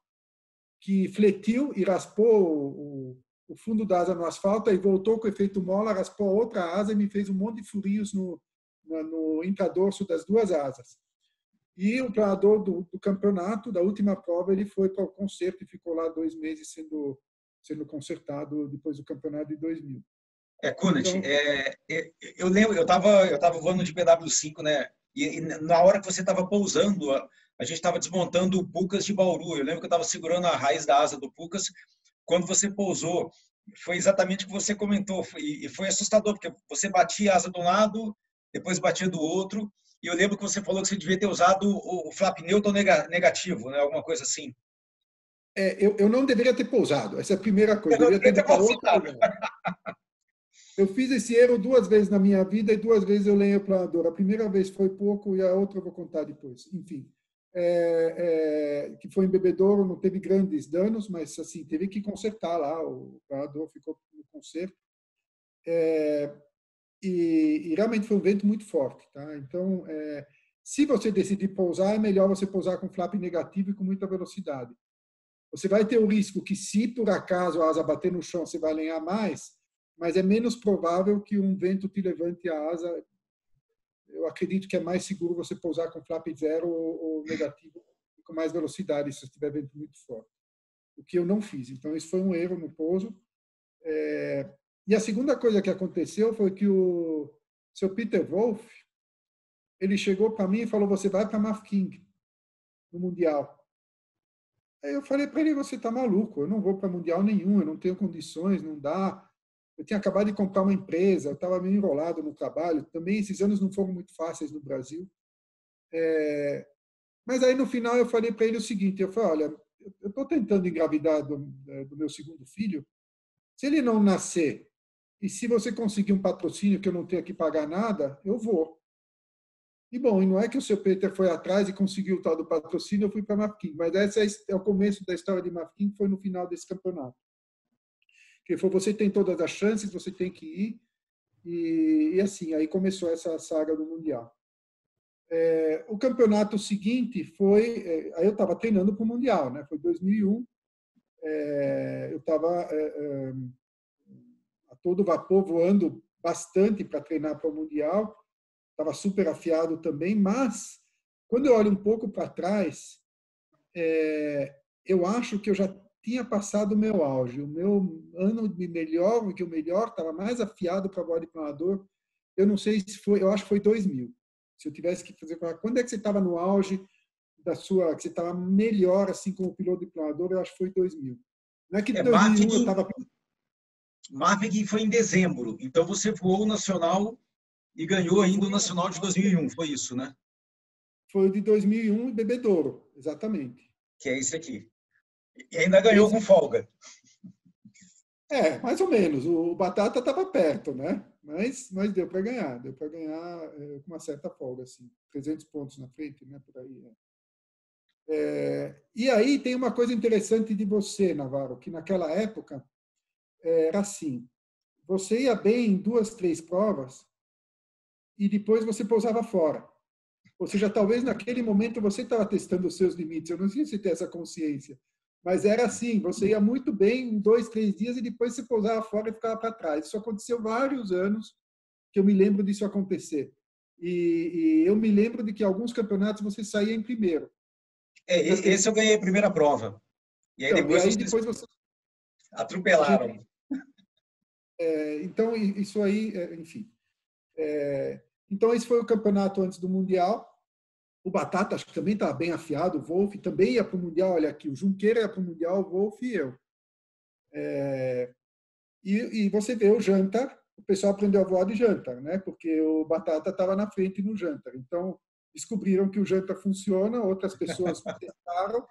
que fletiu e raspou o, o fundo da asa no asfalto e voltou com efeito mola, raspou outra asa e me fez um monte de furinhos no, no, no intradorso das duas asas. E o treinador do, do, campeonato, da última prova, ele foi para o concerto e ficou lá dois meses sendo, sendo consertado depois do campeonato de 2000. É, Kunat, então, é, é, eu lembro, eu estava eu tava voando de PW5, né? E, e na hora que você estava pousando, a, a gente estava desmontando o Pucas de Bauru. Eu lembro que eu estava segurando a raiz da asa do Pucas. Quando você pousou, foi exatamente o que você comentou. E, foi assustador, porque você batia a asa de um lado, depois batia do outro. E eu lembro que você falou que você devia ter usado o, flap neutral negativo, né? alguma coisa assim. É, eu, eu não deveria ter pousado, essa é a primeira coisa. Eu, eu deveria ter, Eu fiz esse erro duas vezes na minha vida e duas vezes eu leio o planador. A primeira vez foi pouco e a outra eu vou contar depois. Enfim, é, é, que foi em Bebedouro, não teve grandes danos, mas assim teve que consertar lá. O planador ficou no conserto. É, e, e, realmente foi um vento muito forte. Tá? Então, é, se você decidir pousar, é melhor você pousar com flap negativo e com muita velocidade. Você vai ter o risco que, se por acaso a asa bater no chão, você vai alinhar mais, mas é menos provável que um vento te levante a asa. Eu acredito que é mais seguro você pousar com flap zero ou, ou negativo com mais velocidade se estiver vento muito forte. O que eu não fiz. Então, isso foi um erro no pouso. É, e a segunda coisa que aconteceu foi que o seu Peter Wolff, ele chegou para mim e falou: "Você vai para Mafking no mundial". Aí eu falei para ele: "Você está maluco? Eu não vou para mundial nenhum, eu não tenho condições, não dá". Eu tinha acabado de comprar uma empresa, eu estava meio enrolado no trabalho. Também esses anos não foram muito fáceis no Brasil. É... Mas aí no final eu falei para ele o seguinte: eu falei, olha, eu estou tentando engravidar do, do meu segundo filho. Se ele não nascer e se você conseguir um patrocínio que eu não tenha que pagar nada, eu vou. E bom, e não é que o seu Peter foi atrás e conseguiu o tal do patrocínio, eu fui para Mafkin, mas esse é, é o começo da história de Mafkin, que foi no final desse campeonato. Que foi você tem todas as chances, você tem que ir. E, e assim, aí começou essa saga do Mundial. É, o campeonato seguinte foi, é, aí eu estava treinando para o Mundial, né? Foi 2001. É, eu estava é, é, a todo vapor voando bastante para treinar para o Mundial. Estava super afiado também, mas quando eu olho um pouco para trás, é, eu acho que eu já tinha passado o meu auge. O meu ano de melhor, o que o melhor, estava mais afiado para bode planador. Eu não sei se foi, eu acho que foi 2000. Se eu tivesse que fazer, quando é que você estava no auge da sua, que você estava melhor assim como piloto de planador? Eu acho que foi 2000. Não é que é, 2001 eu estava foi em dezembro, então você voou o nacional e ganhou ainda o nacional de 2001, foi isso, né? Foi o de 2001 e Bebedouro, exatamente. Que é esse aqui. E ainda ganhou com folga. É, mais ou menos. O Batata estava perto, né? Mas, mas deu para ganhar. Deu para ganhar é, com uma certa folga, assim. 300 pontos na frente, né? Por aí. É. É, e aí tem uma coisa interessante de você, Navarro, que naquela época era assim. Você ia bem em duas, três provas e depois você pousava fora. Ou seja, talvez naquele momento você estava testando os seus limites. Eu não sei se tem essa consciência. Mas era assim, você ia muito bem em dois, três dias e depois você pousava fora e ficava para trás. Isso aconteceu vários anos que eu me lembro disso acontecer. E, e, eu me lembro de que alguns campeonatos você saía em primeiro. É, esse eu ganhei a primeira prova. E aí então, depois, e aí depois você... atropelaram. É, então, isso aí, é, enfim. É, então, esse foi o campeonato antes do Mundial. O Batata acho que também estava bem afiado, o Wolf também ia para o Mundial, olha aqui, o Junqueira ia para o Mundial, o Wolf e eu. É, e, e, você vê o Jantar, o pessoal aprendeu a voar de Jantar, né? porque o Batata estava na frente no Jantar. Então, descobriram que o Jantar funciona, outras pessoas tentaram.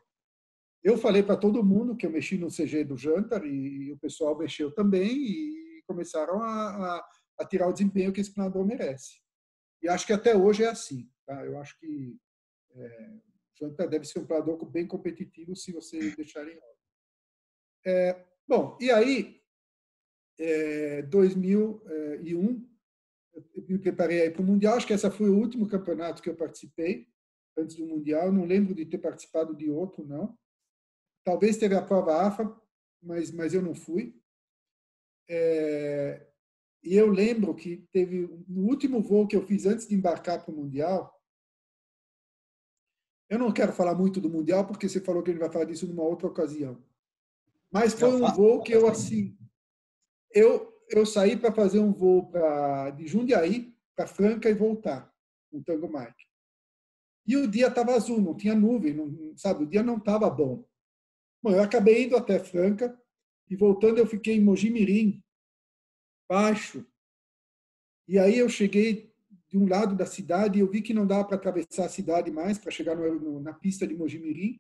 Eu falei para todo mundo que eu mexi no CG do Jantar e, e o pessoal mexeu também e começaram a, a, a tirar o desempenho que esse planador merece. E acho que até hoje é assim. Tá? Eu acho que é, Janta deve ser um planador bem competitivo se você deixar em ordem. É, bom, e aí, é, 2001, eu me preparei para o Mundial. Acho que esse foi o último campeonato que eu participei antes do Mundial. Não lembro de ter participado de outro, não. Talvez teve a prova AFA, mas, mas eu não fui. É, e eu lembro que teve no último voo que eu fiz antes de embarcar para o Mundial. Eu não quero falar muito do Mundial, porque você falou que a gente vai falar disso numa outra ocasião. Mas foi um voo que eu, assim. Eu, eu saí para fazer um voo pra, de Jundiaí para Franca e voltar, com o Tango Mike. E o dia estava azul, não tinha nuvem, não, sabe? O dia não estava bom. Bom, eu acabei indo até Franca e voltando eu fiquei em Mojimirim, baixo. E aí eu cheguei de um lado da cidade eu vi que não dava para atravessar a cidade mais para chegar no, no, na pista de Mojimirim.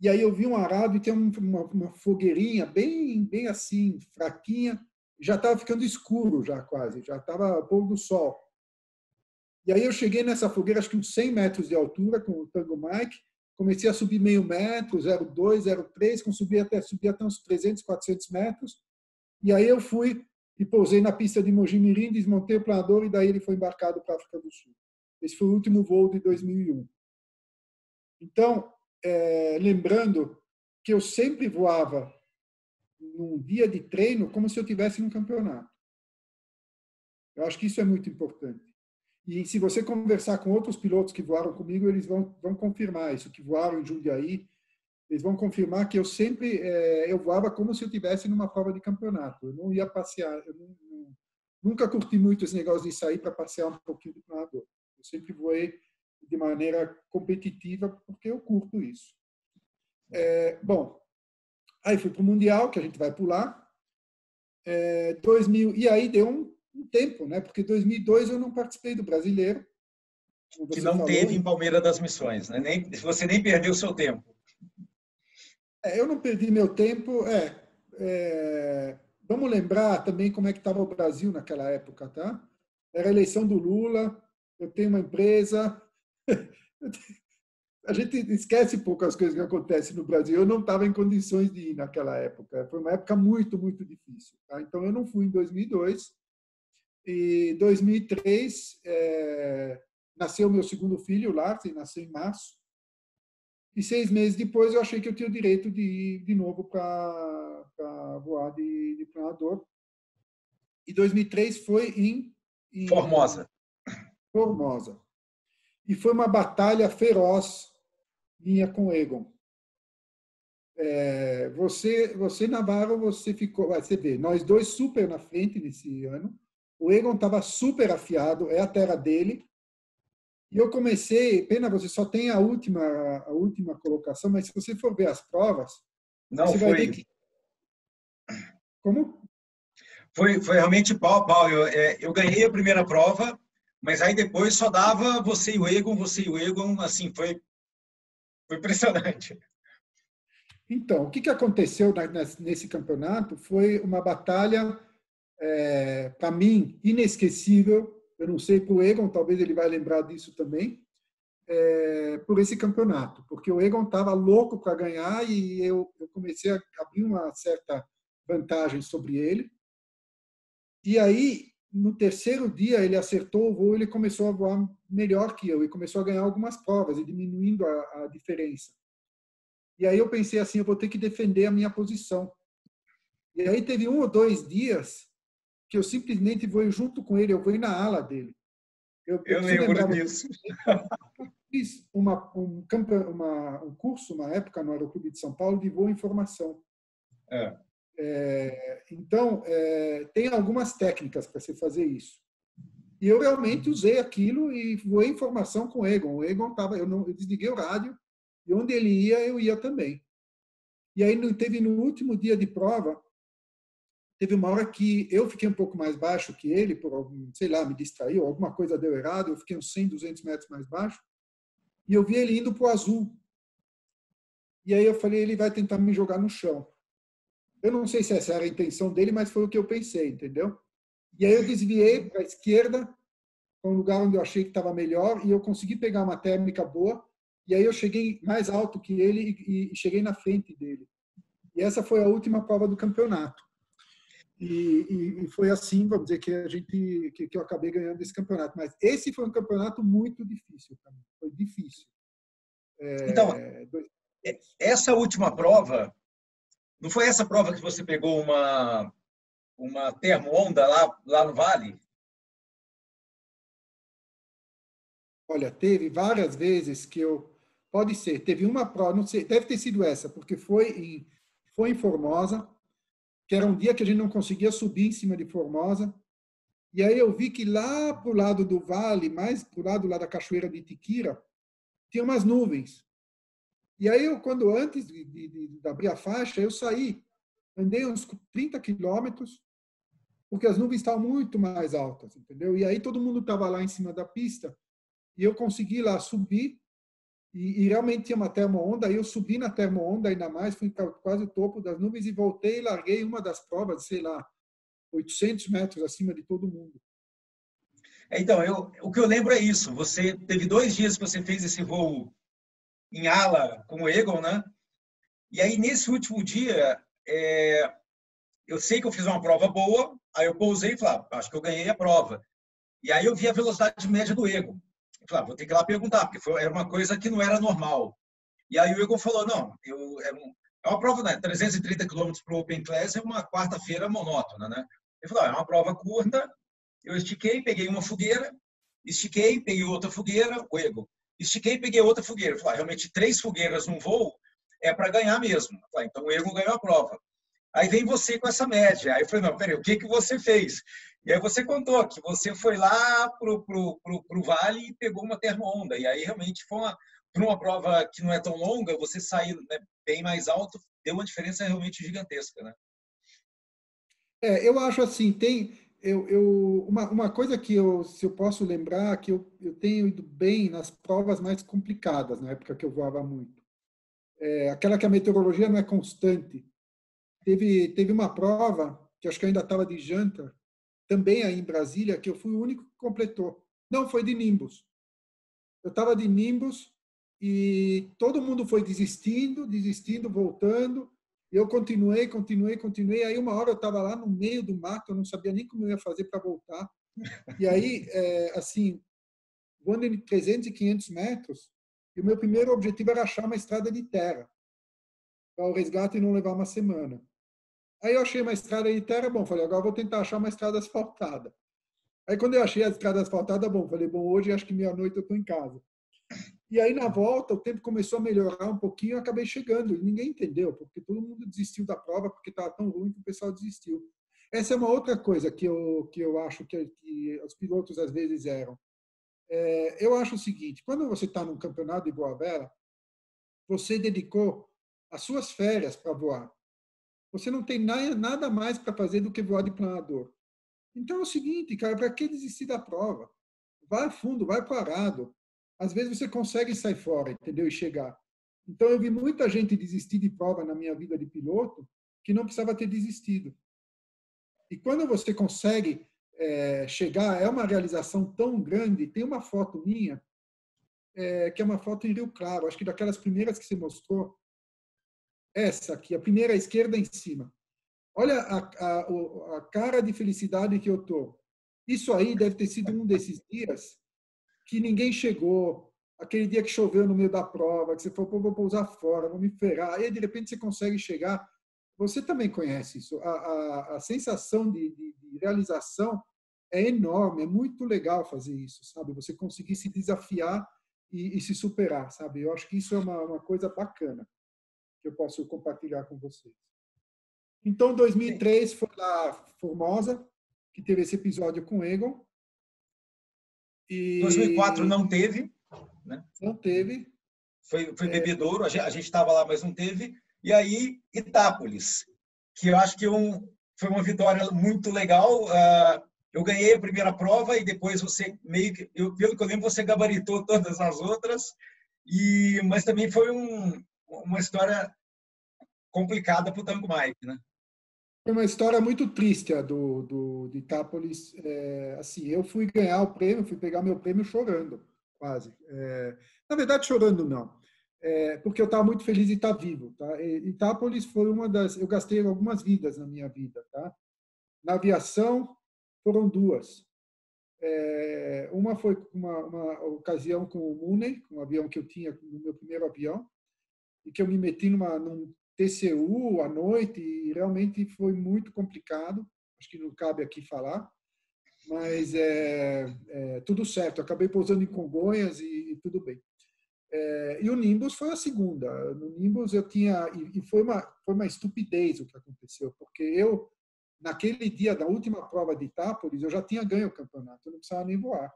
E aí eu vi um arado e tem uma, uma, fogueirinha bem, bem assim, fraquinha. Já estava ficando escuro já quase, já estava pôr do sol. E aí eu cheguei nessa fogueira, acho que uns 100 metros de altura, com o Tango Mike. Comecei a subir meio metro, 0,2, 0,3, com subir até, subir até uns 300, 400 metros. E aí eu fui e pousei na pista de Mojimirim, desmontei o planador e daí ele foi embarcado para a África do Sul. Esse foi o último voo de 2001. Então, é, lembrando que eu sempre voava num dia de treino como se eu tivesse num campeonato. Eu acho que isso é muito importante. E se você conversar com outros pilotos que voaram comigo, eles vão, vão confirmar isso, que voaram em Jundiaí, eles vão confirmar que eu sempre é, eu voava como se eu tivesse numa prova de campeonato. Eu não ia passear, eu não, não, nunca curti muito esse negócio de sair para passear um pouquinho de planador. Eu sempre voei de maneira competitiva porque eu curto isso. É, bom, aí fui para o mundial que a gente vai pular. É, 2000 e aí deu um, um, tempo, né? Porque 2002 eu não participei do brasileiro. Que não falou. teve em Palmeira das Missões, né? Nem, você nem perdeu o seu tempo. É, eu não perdi meu tempo. É, é, vamos lembrar também como é que estava o Brasil naquela época, tá? Era a eleição do Lula. Eu tenho uma empresa. a gente esquece pouco as coisas que acontecem no Brasil. Eu não estava em condições de ir naquela época. Foi uma época muito, muito difícil. Tá? Então, eu não fui em 2002. E 2003, é, nasceu meu segundo filho, o Lars, nasceu em março. E seis meses depois, eu achei que eu tinha o direito de ir de novo para voar de, de planador. E 2003 foi em, em Formosa. Formosa. E foi uma batalha feroz minha com Egon. É, você, você Navarro, você ficou, você vê, nós dois super na frente nesse ano. O Egon estava super afiado, é a terra dele. E eu comecei, pena você só tem a última a última colocação, mas se você for ver as provas, não você foi. vai ver que como foi, foi realmente pau a pau. Eu, é, eu ganhei a primeira prova, mas aí depois só dava você e o Egon, você e o Egon, assim, foi foi impressionante. Então, o que, que aconteceu nesse campeonato foi uma batalha, é, para mim, inesquecível. Eu não sei para o Egon, talvez ele vai lembrar disso também, é, por esse campeonato, porque o Egon estava louco para ganhar e eu, eu comecei a abrir uma certa vantagem sobre ele. E aí, no terceiro dia, ele acertou o voo, ele começou a voar melhor que eu e começou a ganhar algumas provas e diminuindo a, a diferença. E aí eu pensei assim, eu vou ter que defender a minha posição. E aí teve um ou dois dias que eu simplesmente vou junto com ele, eu vou na ala dele. Eu, eu, eu lembro disso. Fiz uma, um, uma, um curso, uma época, no Aeroclube de São Paulo, de voo em formação. É. É, então, é, tem algumas técnicas para se fazer isso. E eu realmente usei aquilo e voei informação com o Egon. O Egon estava, eu, não, eu desliguei o rádio e onde ele ia, eu ia também. E aí teve no último dia de prova, teve uma hora que eu fiquei um pouco mais baixo que ele, por algum, sei lá, me distraiu, alguma coisa deu errado, eu fiquei uns 100, 200 metros mais baixo, e eu vi ele indo para o azul. E aí eu falei, ele vai tentar me jogar no chão. Eu não sei se essa era a intenção dele, mas foi o que eu pensei, entendeu? E aí eu desviei para a esquerda, para um lugar onde eu achei que estava melhor, e eu consegui pegar uma térmica boa. E aí eu cheguei mais alto que ele e, e cheguei na frente dele. E essa foi a última prova do campeonato. E, e, foi assim, vamos dizer, que a gente que, que, eu acabei ganhando esse campeonato. Mas esse foi um campeonato muito difícil para mim. Foi difícil. É, então, dois... essa última prova, não foi essa prova que você pegou uma uma termo-onda lá, lá no Vale? Olha, teve várias vezes que eu. Pode ser, teve uma prova, não sei, deve ter sido essa, porque foi em, foi em Formosa, era um dia que a gente não conseguia subir em cima de Formosa. E aí eu vi que lá para o lado do vale, mais para o lado lá da cachoeira de Itiquira, tinha umas nuvens. E aí eu, quando antes de, de, de abrir a faixa, eu saí, andei uns 30 quilômetros, porque as nuvens estavam muito mais altas, entendeu? E aí todo mundo estava lá em cima da pista e eu consegui lá subir e, e realmente tinha uma termo-onda. Aí eu subi na termo-onda ainda mais, fui quase o topo das nuvens e voltei e larguei uma das provas, sei lá, 800 metros acima de todo mundo. É, então, eu, o que eu lembro é isso. Você teve dois dias que você fez esse voo em ala com o Egon, né? E aí, nesse último dia, é, eu sei que eu fiz uma prova boa, aí eu pousei e falei, ah, acho que eu ganhei a prova. E aí eu vi a velocidade média do Ego. Ah, vou ter que ir lá perguntar, porque foi, era uma coisa que não era normal. E aí o Ego falou, não, eu, é, um, é uma prova, né, 330 km para o Open Class é uma quarta-feira monótona, né? Ele falou, ah, é uma prova curta, eu estiquei, peguei uma fogueira, estiquei, peguei outra fogueira, o Ego. Estiquei, peguei outra fogueira. Eu falei, ah, realmente, três fogueiras num voo é para ganhar mesmo. Falei, então o Ego ganhou a prova. Aí vem você com essa média. Aí eu falei, não, peraí, o que, que você fez? E aí você contou que você foi lá pro, pro, pro, pro Vale e pegou uma termo-onda. E aí realmente foi uma, para uma prova que não é tão longa, você sair né, bem mais alto, deu uma diferença realmente gigantesca, né? É, eu acho assim, tem eu, eu uma, uma coisa que eu se eu posso lembrar que eu, eu tenho ido bem nas provas mais complicadas na época que eu voava muito. É, aquela que a meteorologia não é constante. Teve, teve uma prova, que acho que ainda estava de janta, também aí em Brasília, que eu fui o único que completou. Não, foi de Nimbus. Eu estava de Nimbus e todo mundo foi desistindo, desistindo, voltando. Eu continuei, continuei, continuei. Aí uma hora eu estava lá no meio do mato, eu não sabia nem como eu ia fazer para voltar. E aí, é, assim, voando em 300 e 500 metros, e o meu primeiro objetivo era achar uma estrada de terra para o resgate não levar uma semana. Aí eu achei uma estrada de terra, bom, falei, agora vou tentar achar uma estrada asfaltada. Aí quando eu achei a estrada asfaltada, bom, falei, bom, hoje acho que meia-noite eu estou em casa. E aí na volta o tempo começou a melhorar um pouquinho, eu acabei chegando. E ninguém entendeu, porque todo mundo desistiu da prova porque estava tão ruim que o pessoal desistiu. Essa é uma outra coisa que eu que eu acho que, que os pilotos às vezes eram. É, eu acho o seguinte: quando você está num campeonato de boa vela, você dedicou as suas férias para voar. Você não tem nada mais para fazer do que voar de planador. Então é o seguinte, cara, para que desistir da prova? Vai fundo, vai parado. Às vezes você consegue sair fora, entendeu? E chegar. Então eu vi muita gente desistir de prova na minha vida de piloto que não precisava ter desistido. E quando você consegue é, chegar, é uma realização tão grande. Tem uma foto minha, é, que é uma foto em Rio Claro, acho que daquelas primeiras que você mostrou, essa aqui, a primeira à esquerda em cima. Olha a, a, a cara de felicidade que eu tô. Isso aí deve ter sido um desses dias que ninguém chegou, aquele dia que choveu no meio da prova, que você falou, vou pousar fora, vou me ferrar. Aí, de repente, você consegue chegar. Você também conhece isso. A, a, a sensação de, de, de, realização é enorme, é muito legal fazer isso, sabe? Você conseguir se desafiar e, e se superar, sabe? Eu acho que isso é uma, uma coisa bacana que eu posso compartilhar com vocês. Então, 2003 foi lá Formosa, que teve esse episódio com Egon. E 2004 não teve, né? Não teve. Foi, foi é... bebedouro, a gente estava lá, mas não teve. E aí, Itápolis, que eu acho que um, foi uma vitória muito legal. Uh, eu ganhei a primeira prova e depois você meio que, eu, pelo que eu lembro, você gabaritou todas as outras. E mas também foi um, uma história complicada para o Tango Mike, né? Foi uma história muito triste a do, do de Itápolis. É, assim, eu fui ganhar o prêmio, fui pegar meu prêmio chorando, quase. É, na verdade, chorando não, é, porque eu estava muito feliz de estar vivo. Tá? Itápolis foi uma das. Eu gastei algumas vidas na minha vida. Tá? Na aviação, foram duas. É, uma foi uma, uma ocasião com o Mooney, um avião que eu tinha no meu primeiro avião, e que eu me meti numa, num TCU à noite e realmente foi muito complicado. Acho que não cabe aqui falar, mas é, é tudo certo. Acabei pousando em Congonhas e, e tudo bem. É, e o Nimbus foi a segunda. No Nimbus eu tinha e, e foi uma foi uma estupidez o que aconteceu, porque eu naquele dia da última prova de Itápolis eu já tinha ganho o campeonato, eu não precisava nem voar.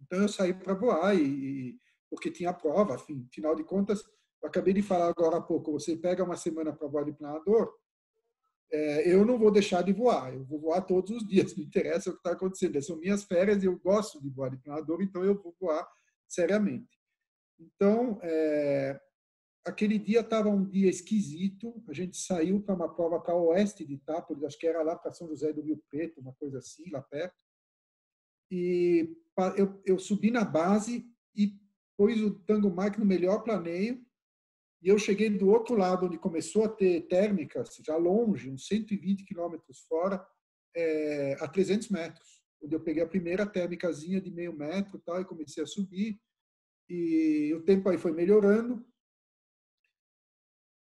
Então eu saí para voar e, e porque tinha prova, enfim, final de contas eu acabei de falar agora há pouco, você pega uma semana para voar de planador, é, eu não vou deixar de voar, eu vou voar todos os dias, não interessa o que está acontecendo, são minhas férias e eu gosto de voar de planador, então eu vou voar seriamente. Então, é, aquele dia estava um dia esquisito, a gente saiu para uma prova para oeste de Itápolis, acho que era lá para São José do Rio Preto, uma coisa assim, lá perto, e eu, eu subi na base e pus o Tango Mike no melhor planeio, e eu cheguei do outro lado, onde começou a ter térmicas, já longe, uns 120 quilômetros fora, é, a 300 metros, onde eu peguei a primeira térmicazinha de meio metro tal, e comecei a subir. E o tempo aí foi melhorando.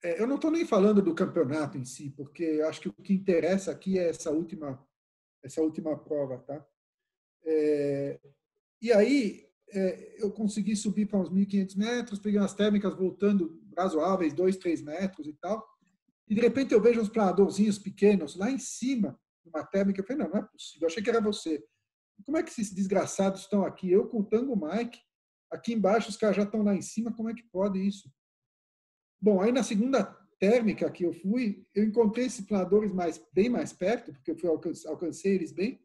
É, eu não estou nem falando do campeonato em si, porque acho que o que interessa aqui é essa última, essa última prova. Tá? É, e aí, é, eu consegui subir para uns 1.500 metros, peguei umas térmicas voltando razoáveis, 2, 3 metros e tal. E de repente eu vejo uns planadorzinhos pequenos lá em cima, numa térmica. Eu falei, não, não é possível, eu achei que era você. Como é que esses desgraçados estão aqui? Eu com o Tango Mike, aqui embaixo os caras já estão lá em cima, como é que pode isso? Bom, aí na segunda térmica que eu fui, eu encontrei esses planadores mais, bem mais perto, porque eu fui alcancei, alcancei eles bem,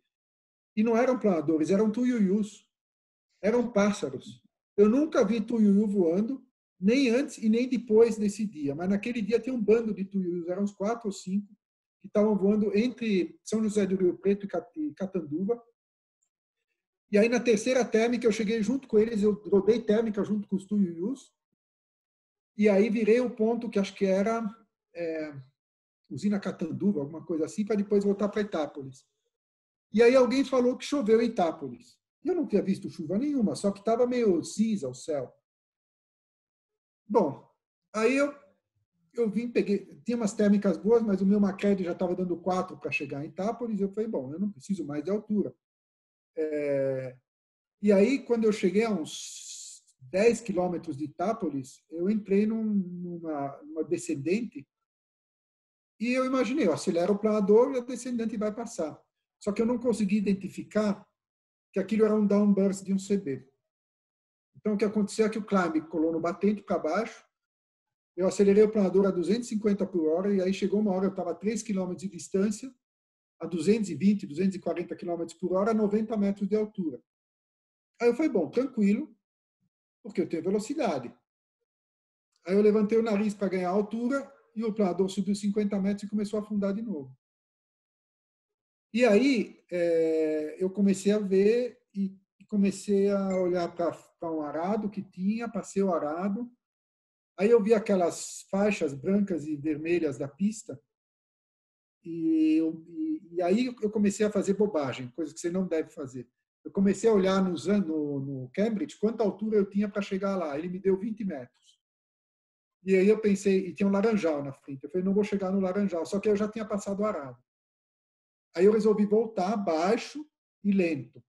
e não eram planadores, eram tuiuius eram pássaros. Eu nunca vi tuiuiu voando, nem antes e nem depois desse dia. Mas naquele dia tem um bando de tuiuius, eram uns quatro ou cinco, que estavam voando entre São José do Rio Preto e Catanduva. E aí, na terceira térmica, eu cheguei junto com eles, eu rodei térmica junto com os Tuyuyus. E aí virei o ponto que acho que era é, usina Catanduva, alguma coisa assim, para depois voltar para Itápolis. E aí alguém falou que choveu em Itápolis. Eu não tinha visto chuva nenhuma, só que estava meio cinza o céu. Bom, aí eu, eu vim, peguei, tinha umas térmicas boas, mas o meu Macred já estava dando quatro para chegar em Itápolis. Eu falei, bom, eu não preciso mais de altura. É, e aí, quando eu cheguei a uns 10 quilômetros de Itápolis, eu entrei num, numa, numa descendente e eu imaginei, eu acelero o planador e a descendente vai passar. Só que eu não consegui identificar que aquilo era um downburst de um CB. Então, o que aconteceu é que o climb colou no batente para baixo, eu acelerei o planador a 250 por hora, e aí chegou uma hora, eu estava a 3 km de distância, a 220, 240 km por hora, a 90 metros de altura. Aí eu falei, bom, tranquilo, porque eu tenho velocidade. Aí eu levantei o nariz para ganhar altura e o planador subiu 50 metros e começou a afundar de novo. E aí é, eu comecei a ver e comecei a olhar para um arado que tinha, passei o arado. Aí eu vi aquelas faixas brancas e vermelhas da pista. E, e, e aí eu comecei a fazer bobagem, coisa que você não deve fazer. Eu comecei a olhar no, no, no Cambridge quanta altura eu tinha para chegar lá. Ele me deu 20 metros. E aí eu pensei, e tinha um laranjal na frente. Eu falei, não vou chegar no laranjal. Só que eu já tinha passado o arado. Aí eu resolvi voltar baixo e lento.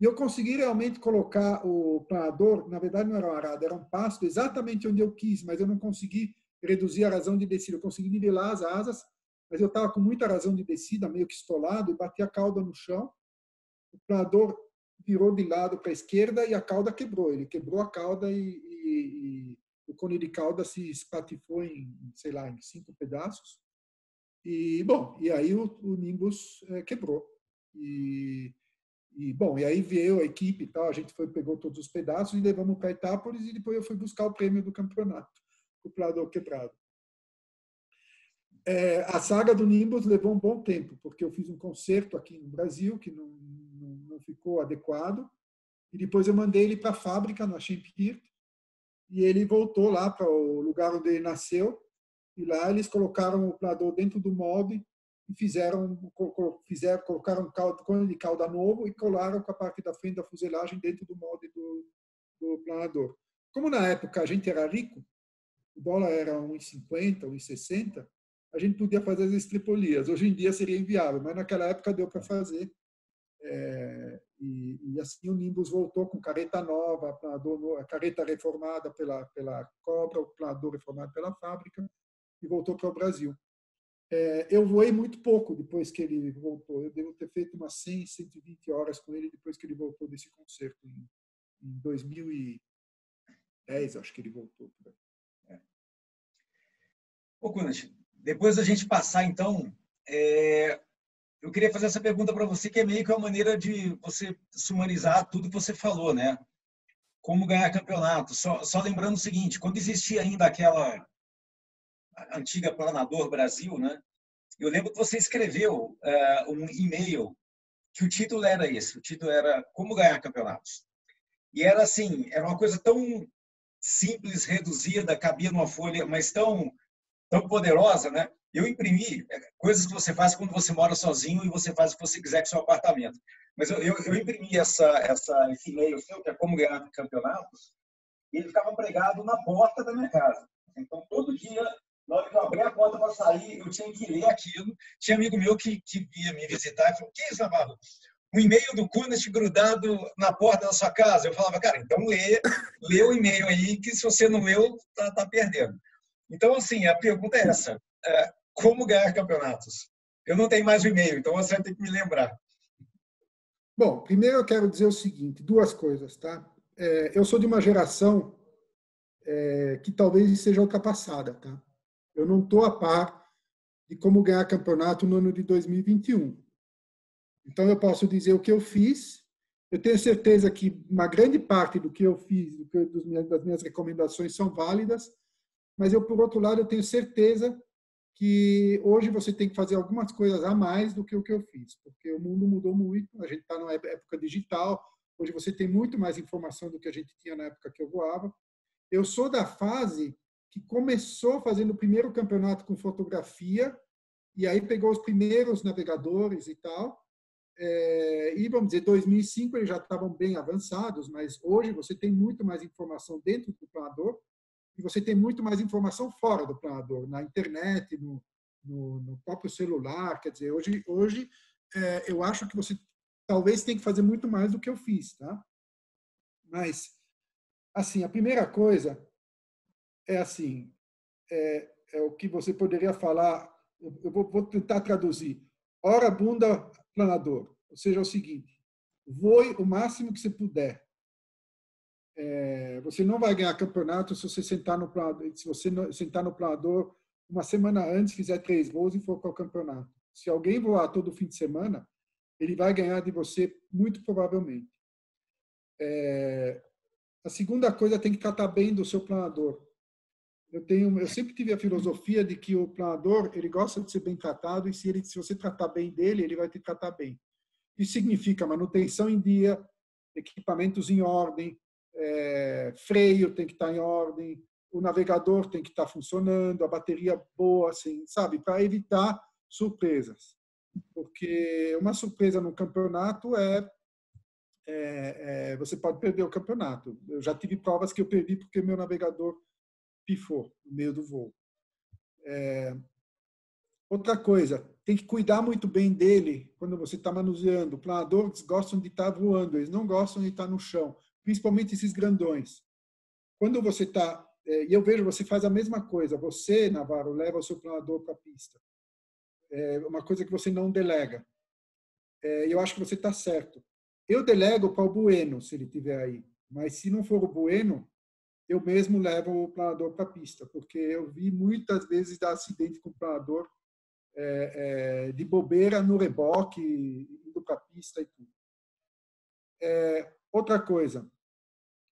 E eu consegui realmente colocar o planador, na verdade não era um arado, era um pasto, exatamente onde eu quis, mas eu não consegui reduzir a razão de descida. Eu consegui nivelar as asas, mas eu estava com muita razão de descida, meio que estolado, e bati a cauda no chão. O planador virou de lado para a esquerda e a cauda quebrou. Ele quebrou a cauda e, e, e o cone de cauda se espatifou em, sei lá, em cinco pedaços. E, bom, e aí o, o Nimbus é, quebrou. E, e, bom, e aí veio a equipe e tal, a gente foi, pegou todos os pedaços e levamos para Itápolis e depois eu fui buscar o prêmio do campeonato, o Plador quebrado. É, a saga do Nimbus levou um bom tempo, porque eu fiz um concerto aqui no Brasil que não, não, não ficou adequado, e depois eu mandei ele para a fábrica, na Champirt, e ele voltou lá para o lugar onde ele nasceu, e lá eles colocaram o planador dentro do molde e fizeram, fizeram colocaram cone de cauda novo e colaram com a parte da frente da fuselagem dentro do molde do, do planador. Como na época a gente era rico, o dólar era 1,50, 1,60, a gente podia fazer as estripolias. Hoje em dia seria inviável, mas naquela época deu para fazer. É, e, e, assim o Nimbus voltou com careta nova, planador, a careta reformada pela, pela Cobra, o planador reformado pela fábrica, e voltou para o Brasil. É, eu voei muito pouco depois que ele voltou. Eu devo ter feito umas 100, 120 horas com ele depois que ele voltou desse concerto, em, em 2010, acho que ele voltou. É. Ô, Kunat, depois da gente passar, então, é, eu queria fazer essa pergunta para você, que é meio que uma maneira de você sumarizar tudo que você falou, né? Como ganhar campeonato. Só, só lembrando o seguinte, quando existia ainda aquela antiga Planador Brasil, né? Eu lembro que você escreveu uh, um e-mail que o título era esse, o título era Como Ganhar Campeonatos. E era assim, era uma coisa tão simples, reduzida, cabia numa folha, mas tão tão poderosa, né? Eu imprimi é, coisas que você faz quando você mora sozinho e você faz o que você quiser com seu apartamento. Mas eu, eu, eu imprimi essa, essa, esse e-mail seu, que é como ganhar campeonatos, e ele ficava pregado na porta da minha casa. Então, todo dia na hora que eu abri a porta para sair, eu tinha que ler aquilo. Tinha amigo meu que, que ia me visitar e falou: que isso, Navarro? Um e-mail do Kunest grudado na porta da sua casa. Eu falava, cara, então lê, lê o e-mail aí, que se você não leu, tá, tá perdendo. Então, assim, a pergunta é essa: é, como ganhar campeonatos? Eu não tenho mais o e-mail, então você vai ter que me lembrar. Bom, primeiro eu quero dizer o seguinte: duas coisas, tá? É, eu sou de uma geração é, que talvez seja ultrapassada, tá? Eu não estou a par de como ganhar campeonato no ano de 2021. Então, eu posso dizer o que eu fiz. Eu tenho certeza que uma grande parte do que eu fiz, das minhas recomendações, são válidas, mas eu, por outro lado, eu tenho certeza que hoje você tem que fazer algumas coisas a mais do que o que eu fiz, porque o mundo mudou muito, a gente está numa época digital, Hoje você tem muito mais informação do que a gente tinha na época que eu voava. Eu sou da fase que começou fazendo o primeiro campeonato com fotografia e aí pegou os primeiros navegadores e tal. É, e vamos dizer, 2005 eles já estavam bem avançados, mas hoje você tem muito mais informação dentro do planador e você tem muito mais informação fora do planador, na internet, no, no, no próprio celular. Quer dizer, hoje, hoje é, eu acho que você talvez tenha que fazer muito mais do que eu fiz, tá? Mas, assim, a primeira coisa é assim, é, é o que você poderia falar, eu vou, vou tentar traduzir. Ora bunda planador, ou seja, é o seguinte, voe o máximo que você puder. É, você não vai ganhar campeonato se você sentar no planador, se você sentar no planador uma semana antes, fizer três voos e for para o campeonato. Se alguém voar todo fim de semana, ele vai ganhar de você muito provavelmente. É, a segunda coisa tem que tratar bem do seu planador. Eu tenho, eu sempre tive a filosofia de que o planador ele gosta de ser bem tratado e se ele, se você tratar bem dele, ele vai te tratar bem. Isso significa manutenção em dia, equipamentos em ordem, é, freio tem que estar em ordem, o navegador tem que estar funcionando, a bateria boa, assim, sabe, para evitar surpresas. Porque uma surpresa no campeonato é, é, é, você pode perder o campeonato. Eu já tive provas que eu perdi porque meu navegador pifou no meio do voo. É, outra coisa, tem que cuidar muito bem dele quando você está manuseando. Planadores gostam de estar tá voando, eles não gostam de estar tá no chão, principalmente esses grandões. Quando você está é, e eu vejo você faz a mesma coisa. Você, Navarro, leva o seu planador para a pista. É uma coisa que você não delega. É, eu acho que você está certo. Eu delego para o Bueno, se ele estiver aí. Mas se não for o Bueno, eu mesmo levo o planador para a pista, porque eu vi muitas vezes dar acidente com o planador é, é, de bobeira no reboque, indo para a pista e tudo. É, outra coisa,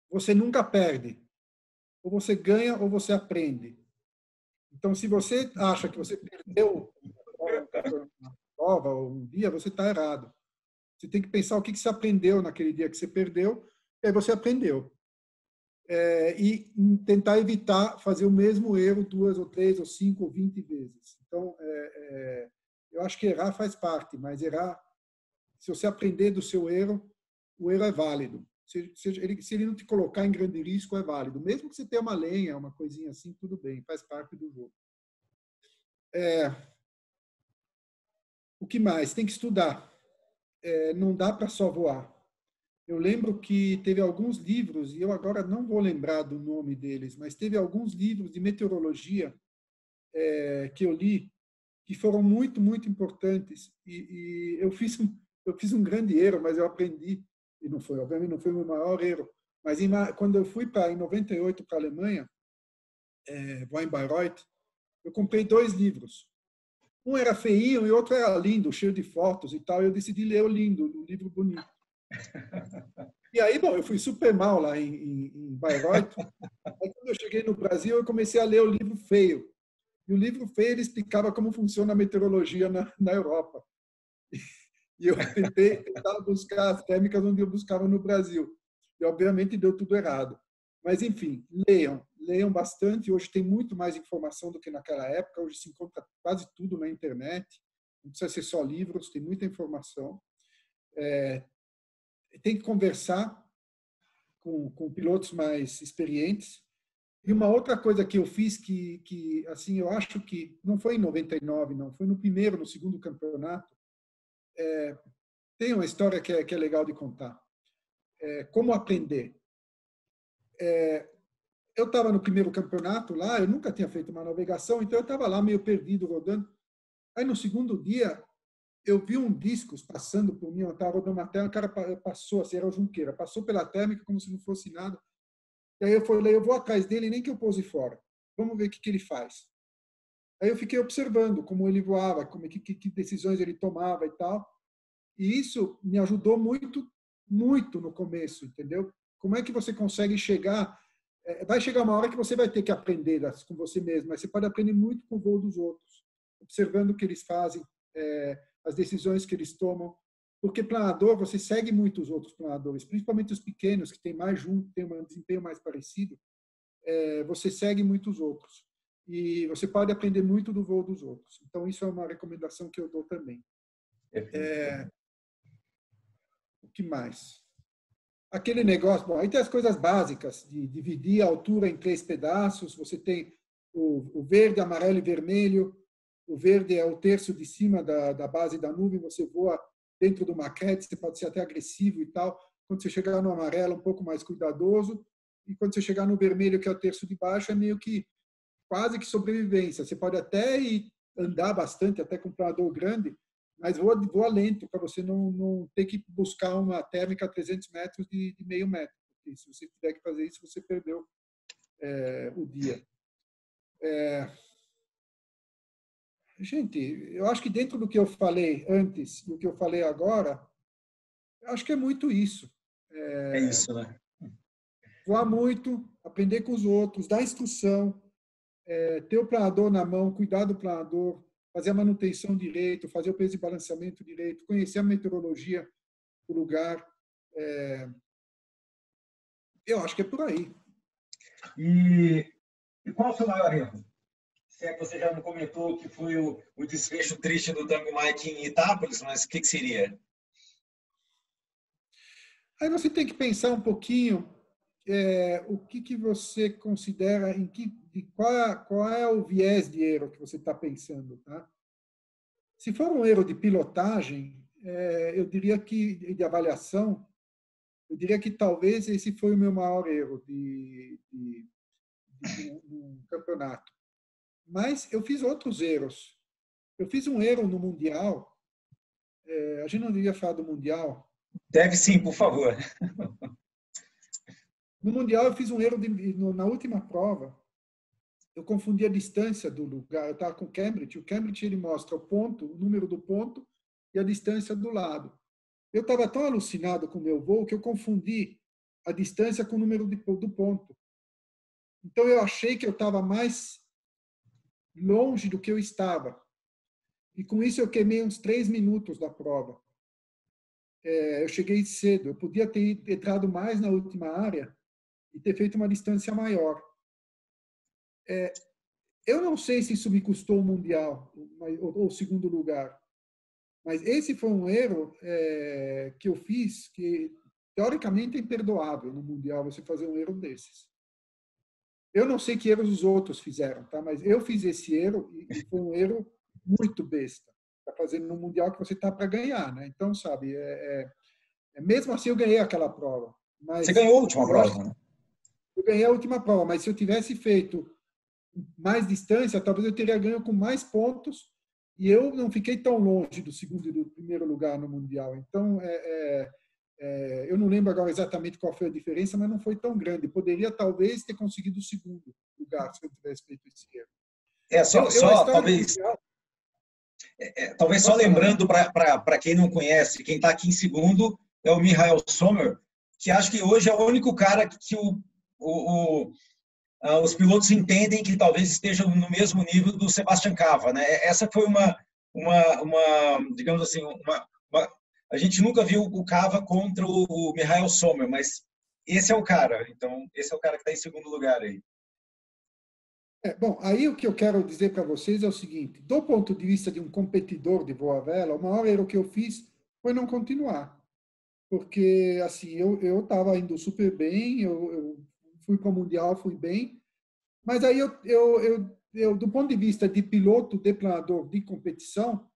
você nunca perde ou você ganha ou você aprende. Então, se você acha que você perdeu uma prova ou um dia, você está errado. Você tem que pensar o que você aprendeu naquele dia que você perdeu, e aí você aprendeu. É, e tentar evitar fazer o mesmo erro duas ou três ou cinco ou vinte vezes. Então, é, é, eu acho que errar faz parte, mas errar, se você aprender do seu erro, o erro é válido se, se, ele, se ele não te colocar em grande risco, é válido. Mesmo que você tenha uma lenha, uma coisinha assim, tudo bem, faz parte do jogo. É, o que mais? Tem que estudar. É, não dá para só voar. Eu lembro que teve alguns livros, e eu agora não vou lembrar do nome deles, mas teve alguns livros de meteorologia é, que eu li que foram muito, muito importantes. E, e eu, fiz um, eu fiz um grande erro, mas eu aprendi e não foi, obviamente, não foi o meu maior erro. Mas em, quando eu fui para em 98 para a Alemanha, é, em Bayreuth, eu comprei dois livros. Um era feinho e outro era lindo, cheio de fotos e tal. Eu decidi ler o lindo, o livro bonito. E aí, bom, eu fui super mal lá em, em, em Bayreuth. Aí, quando eu cheguei no Brasil, eu comecei a ler o livro feio. E o livro feio explicava como funciona a meteorologia na, na Europa. E eu tentei tentar buscar as térmicas onde eu buscava no Brasil. E, obviamente, deu tudo errado. Mas, enfim, leiam. Leiam bastante. Hoje tem muito mais informação do que naquela época. Hoje se encontra quase tudo na internet. Não precisa ser só livros, tem muita informação. É, tem que conversar com, com pilotos mais experientes. E uma outra coisa que eu fiz que, que assim, eu acho que não foi em 99, não, foi no primeiro, no segundo campeonato, é, tem uma história que é, que é legal de contar. É, como aprender? É, eu estava no primeiro campeonato lá, eu nunca tinha feito uma navegação, então eu estava lá meio perdido, rodando. Aí no segundo dia, eu vi um disco passando por mim, eu estava rodando uma tela, o cara passou, assim, era o Junqueira, passou pela térmica como se não fosse nada. E aí eu falei, eu vou atrás dele, nem que eu pose fora. Vamos ver o que, que ele faz. Aí eu fiquei observando como ele voava, como que, que decisões ele tomava e tal. E isso me ajudou muito, muito no começo, entendeu? Como é que você consegue chegar? É, vai chegar uma hora que você vai ter que aprender com você mesmo, mas você pode aprender muito com o voo dos outros, observando o que eles fazem, é, as decisões que eles tomam. porque planador, você segue muitos outros planadores, principalmente os pequenos, que tem mais junto, tem um desempenho mais parecido, é, você segue muitos outros. E você pode aprender muito do voo dos outros. Então, isso é uma recomendação que eu dou também. É, o que mais? Aquele negócio, bom, aí tem as coisas básicas, de dividir a altura em três pedaços, você tem o, o verde, amarelo e vermelho, o verde é o terço de cima da, da base da nuvem, você voa dentro do maquete, você pode ser até agressivo e tal. Quando você chegar no amarelo, um pouco mais cuidadoso. E quando você chegar no vermelho, que é o terço de baixo, é meio que quase que sobrevivência. Você pode até ir andar bastante, até com um planador grande, mas voa, voa lento para você não, não ter que buscar uma térmica a 300 metros de, de meio metro. Porque se você tiver que fazer isso, você perdeu é, o dia. É, Gente, eu acho que dentro do que eu falei antes e o que eu falei agora, eu acho que é muito isso. É, é isso, né? Voar muito, aprender com os outros, dar instrução, é, ter o planador na mão, cuidar do planador, fazer a manutenção direito, fazer o peso de balanceamento direito, conhecer a meteorologia do lugar. É, eu acho que é por aí. E, e qual o seu maior erro? Se é que você já não comentou que foi o, o desfecho triste do Tango Mike em Itápolis, mas o que, que seria? Aí você tem que pensar um pouquinho é, o que, que você considera, em que, qual, qual é o viés de erro que você está pensando. Tá? Se for um erro de pilotagem, é, eu diria que, de avaliação, eu diria que talvez esse foi o meu maior erro de, de, de, de um campeonato. Mas eu fiz outros erros. Eu fiz um erro no Mundial. É, a gente não devia falar do Mundial. Deve sim, por favor. No Mundial, eu fiz um erro de, na última prova. Eu confundi a distância do lugar. Eu estava com o Cambridge. O Cambridge ele mostra o ponto, o número do ponto e a distância do lado. Eu estava tão alucinado com o meu voo que eu confundi a distância com o número de, do ponto. Então eu achei que eu estava mais longe do que eu estava. E com isso eu queimei uns três minutos da prova. É, eu cheguei cedo, eu podia ter entrado mais na última área e ter feito uma distância maior. É, eu não sei se isso me custou o mundial ou o segundo lugar, mas esse foi um erro é, que eu fiz que teoricamente é imperdoável no mundial você fazer um erro desses. Eu não sei que erros os outros fizeram, tá? Mas eu fiz esse erro e foi um erro muito besta. Tá fazendo no mundial que você tá para ganhar, né? Então, sabe, é, é, é, mesmo assim eu ganhei aquela prova. Mas você ganhou a última prova, né? Eu ganhei a última prova, mas se eu tivesse feito mais distância, talvez eu teria ganho com mais pontos e eu não fiquei tão longe do segundo e do primeiro lugar no mundial. Então, é, é é, eu não lembro agora exatamente qual foi a diferença, mas não foi tão grande. Poderia talvez ter conseguido o segundo lugar se eu tivesse feito esse erro. É, só, eu, só talvez. É, é, talvez só lembrando para quem não conhece, quem está aqui em segundo é o Michael Sommer, que acho que hoje é o único cara que o, o, o os pilotos entendem que talvez estejam no mesmo nível do Sebastian Cava, né? Essa foi uma, uma, uma digamos assim, uma, a gente nunca viu o Cava contra o Michael Sommer, mas esse é o cara. Então, esse é o cara que está em segundo lugar aí. É, bom, aí o que eu quero dizer para vocês é o seguinte: do ponto de vista de um competidor de voa vela, o maior erro que eu fiz foi não continuar. Porque, assim, eu estava indo super bem, eu, eu fui para o Mundial, fui bem, mas aí eu, eu, eu, eu, do ponto de vista de piloto, de planador de competição,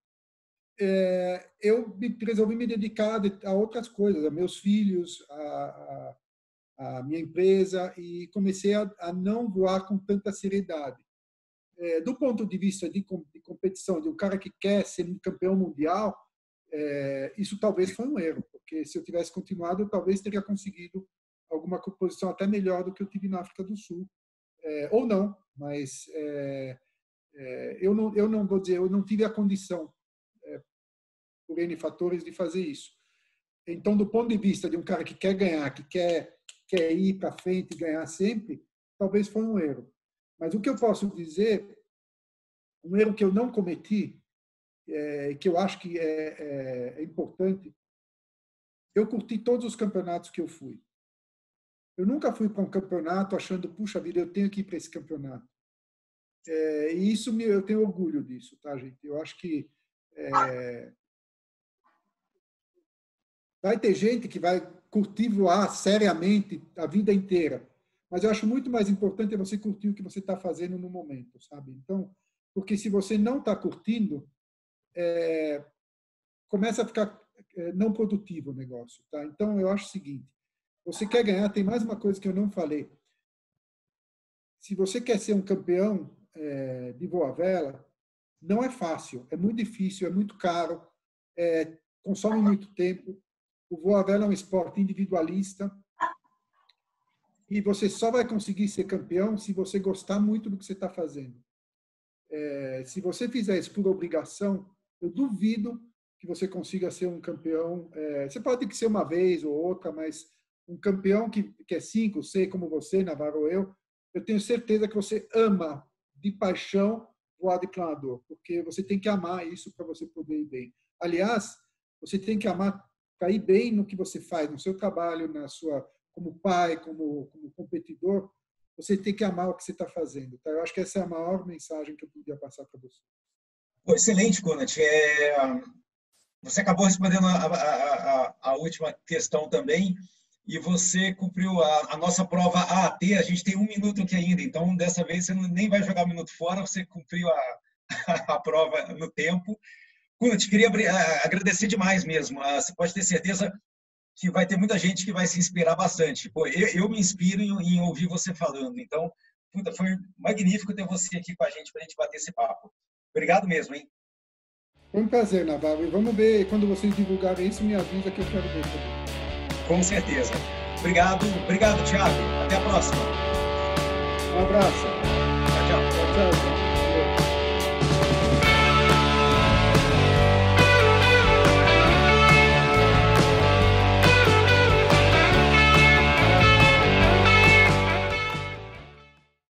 é, eu resolvi me dedicar a outras coisas, a meus filhos, a, a, a minha empresa, e comecei a, a, não voar com tanta seriedade. É, do ponto de vista de, de, competição, de um cara que quer ser um campeão mundial, é, isso talvez foi um erro, porque se eu tivesse continuado, eu talvez teria conseguido alguma composição até melhor do que eu tive na África do Sul. É, ou não, mas é, é, eu, não, eu não vou dizer, eu não tive a condição por N fatores, de fazer isso. Então, do ponto de vista de um cara que quer ganhar, que quer, quer ir para frente e ganhar sempre, talvez foi um erro. Mas o que eu posso dizer, um erro que eu não cometi, é, que eu acho que é, é, é importante, eu curti todos os campeonatos que eu fui. Eu nunca fui para um campeonato achando, puxa vida, eu tenho que ir para esse campeonato. É, e isso me, eu tenho orgulho disso, tá, gente? Eu acho que é, vai ter gente que vai curtir voar seriamente a vida inteira, mas eu acho muito mais importante é você curtir o que você está fazendo no momento, sabe? Então, porque se você não está curtindo, é, começa a ficar é, não produtivo o negócio, tá? Então, eu acho o seguinte: você quer ganhar, tem mais uma coisa que eu não falei. Se você quer ser um campeão é, de voa vela, não é fácil, é muito difícil, é muito caro, é, consome muito tempo. O voa vela é um esporte individualista e você só vai conseguir ser campeão se você gostar muito do que você está fazendo. É, se você fizer isso por obrigação, eu duvido que você consiga ser um campeão. É, você pode ser uma vez ou outra, mas um campeão que, que é cinco, seis, como você, Navarro ou eu, eu tenho certeza que você ama de paixão voar de planador, porque você tem que amar isso para você poder ir bem. Aliás, você tem que amar para ir bem no que você faz, no seu trabalho, na sua como pai, como, como competidor, você tem que amar o que você está fazendo. Tá? Eu acho que essa é a maior mensagem que eu podia passar para você. Excelente, Conat. É... Você acabou respondendo a, a, a, a, última questão também e você cumpriu a, nossa prova AAT. A gente tem um minuto aqui ainda, então dessa vez você nem vai jogar um minuto fora, você cumpriu a, prova no tempo. Conat, queria agradecer demais mesmo. Ah, você pode ter certeza que vai ter muita gente que vai se inspirar bastante. Pô, eu, eu me inspiro em, em, ouvir você falando. Então, puta, foi magnífico ter você aqui com a gente para a gente bater esse papo. Obrigado mesmo, hein? Foi um prazer, Navarro. E vamos ver, quando vocês divulgarem isso, me avisa que eu quero ver Com certeza. Obrigado, obrigado, Thiago. Até a próxima. Um abraço.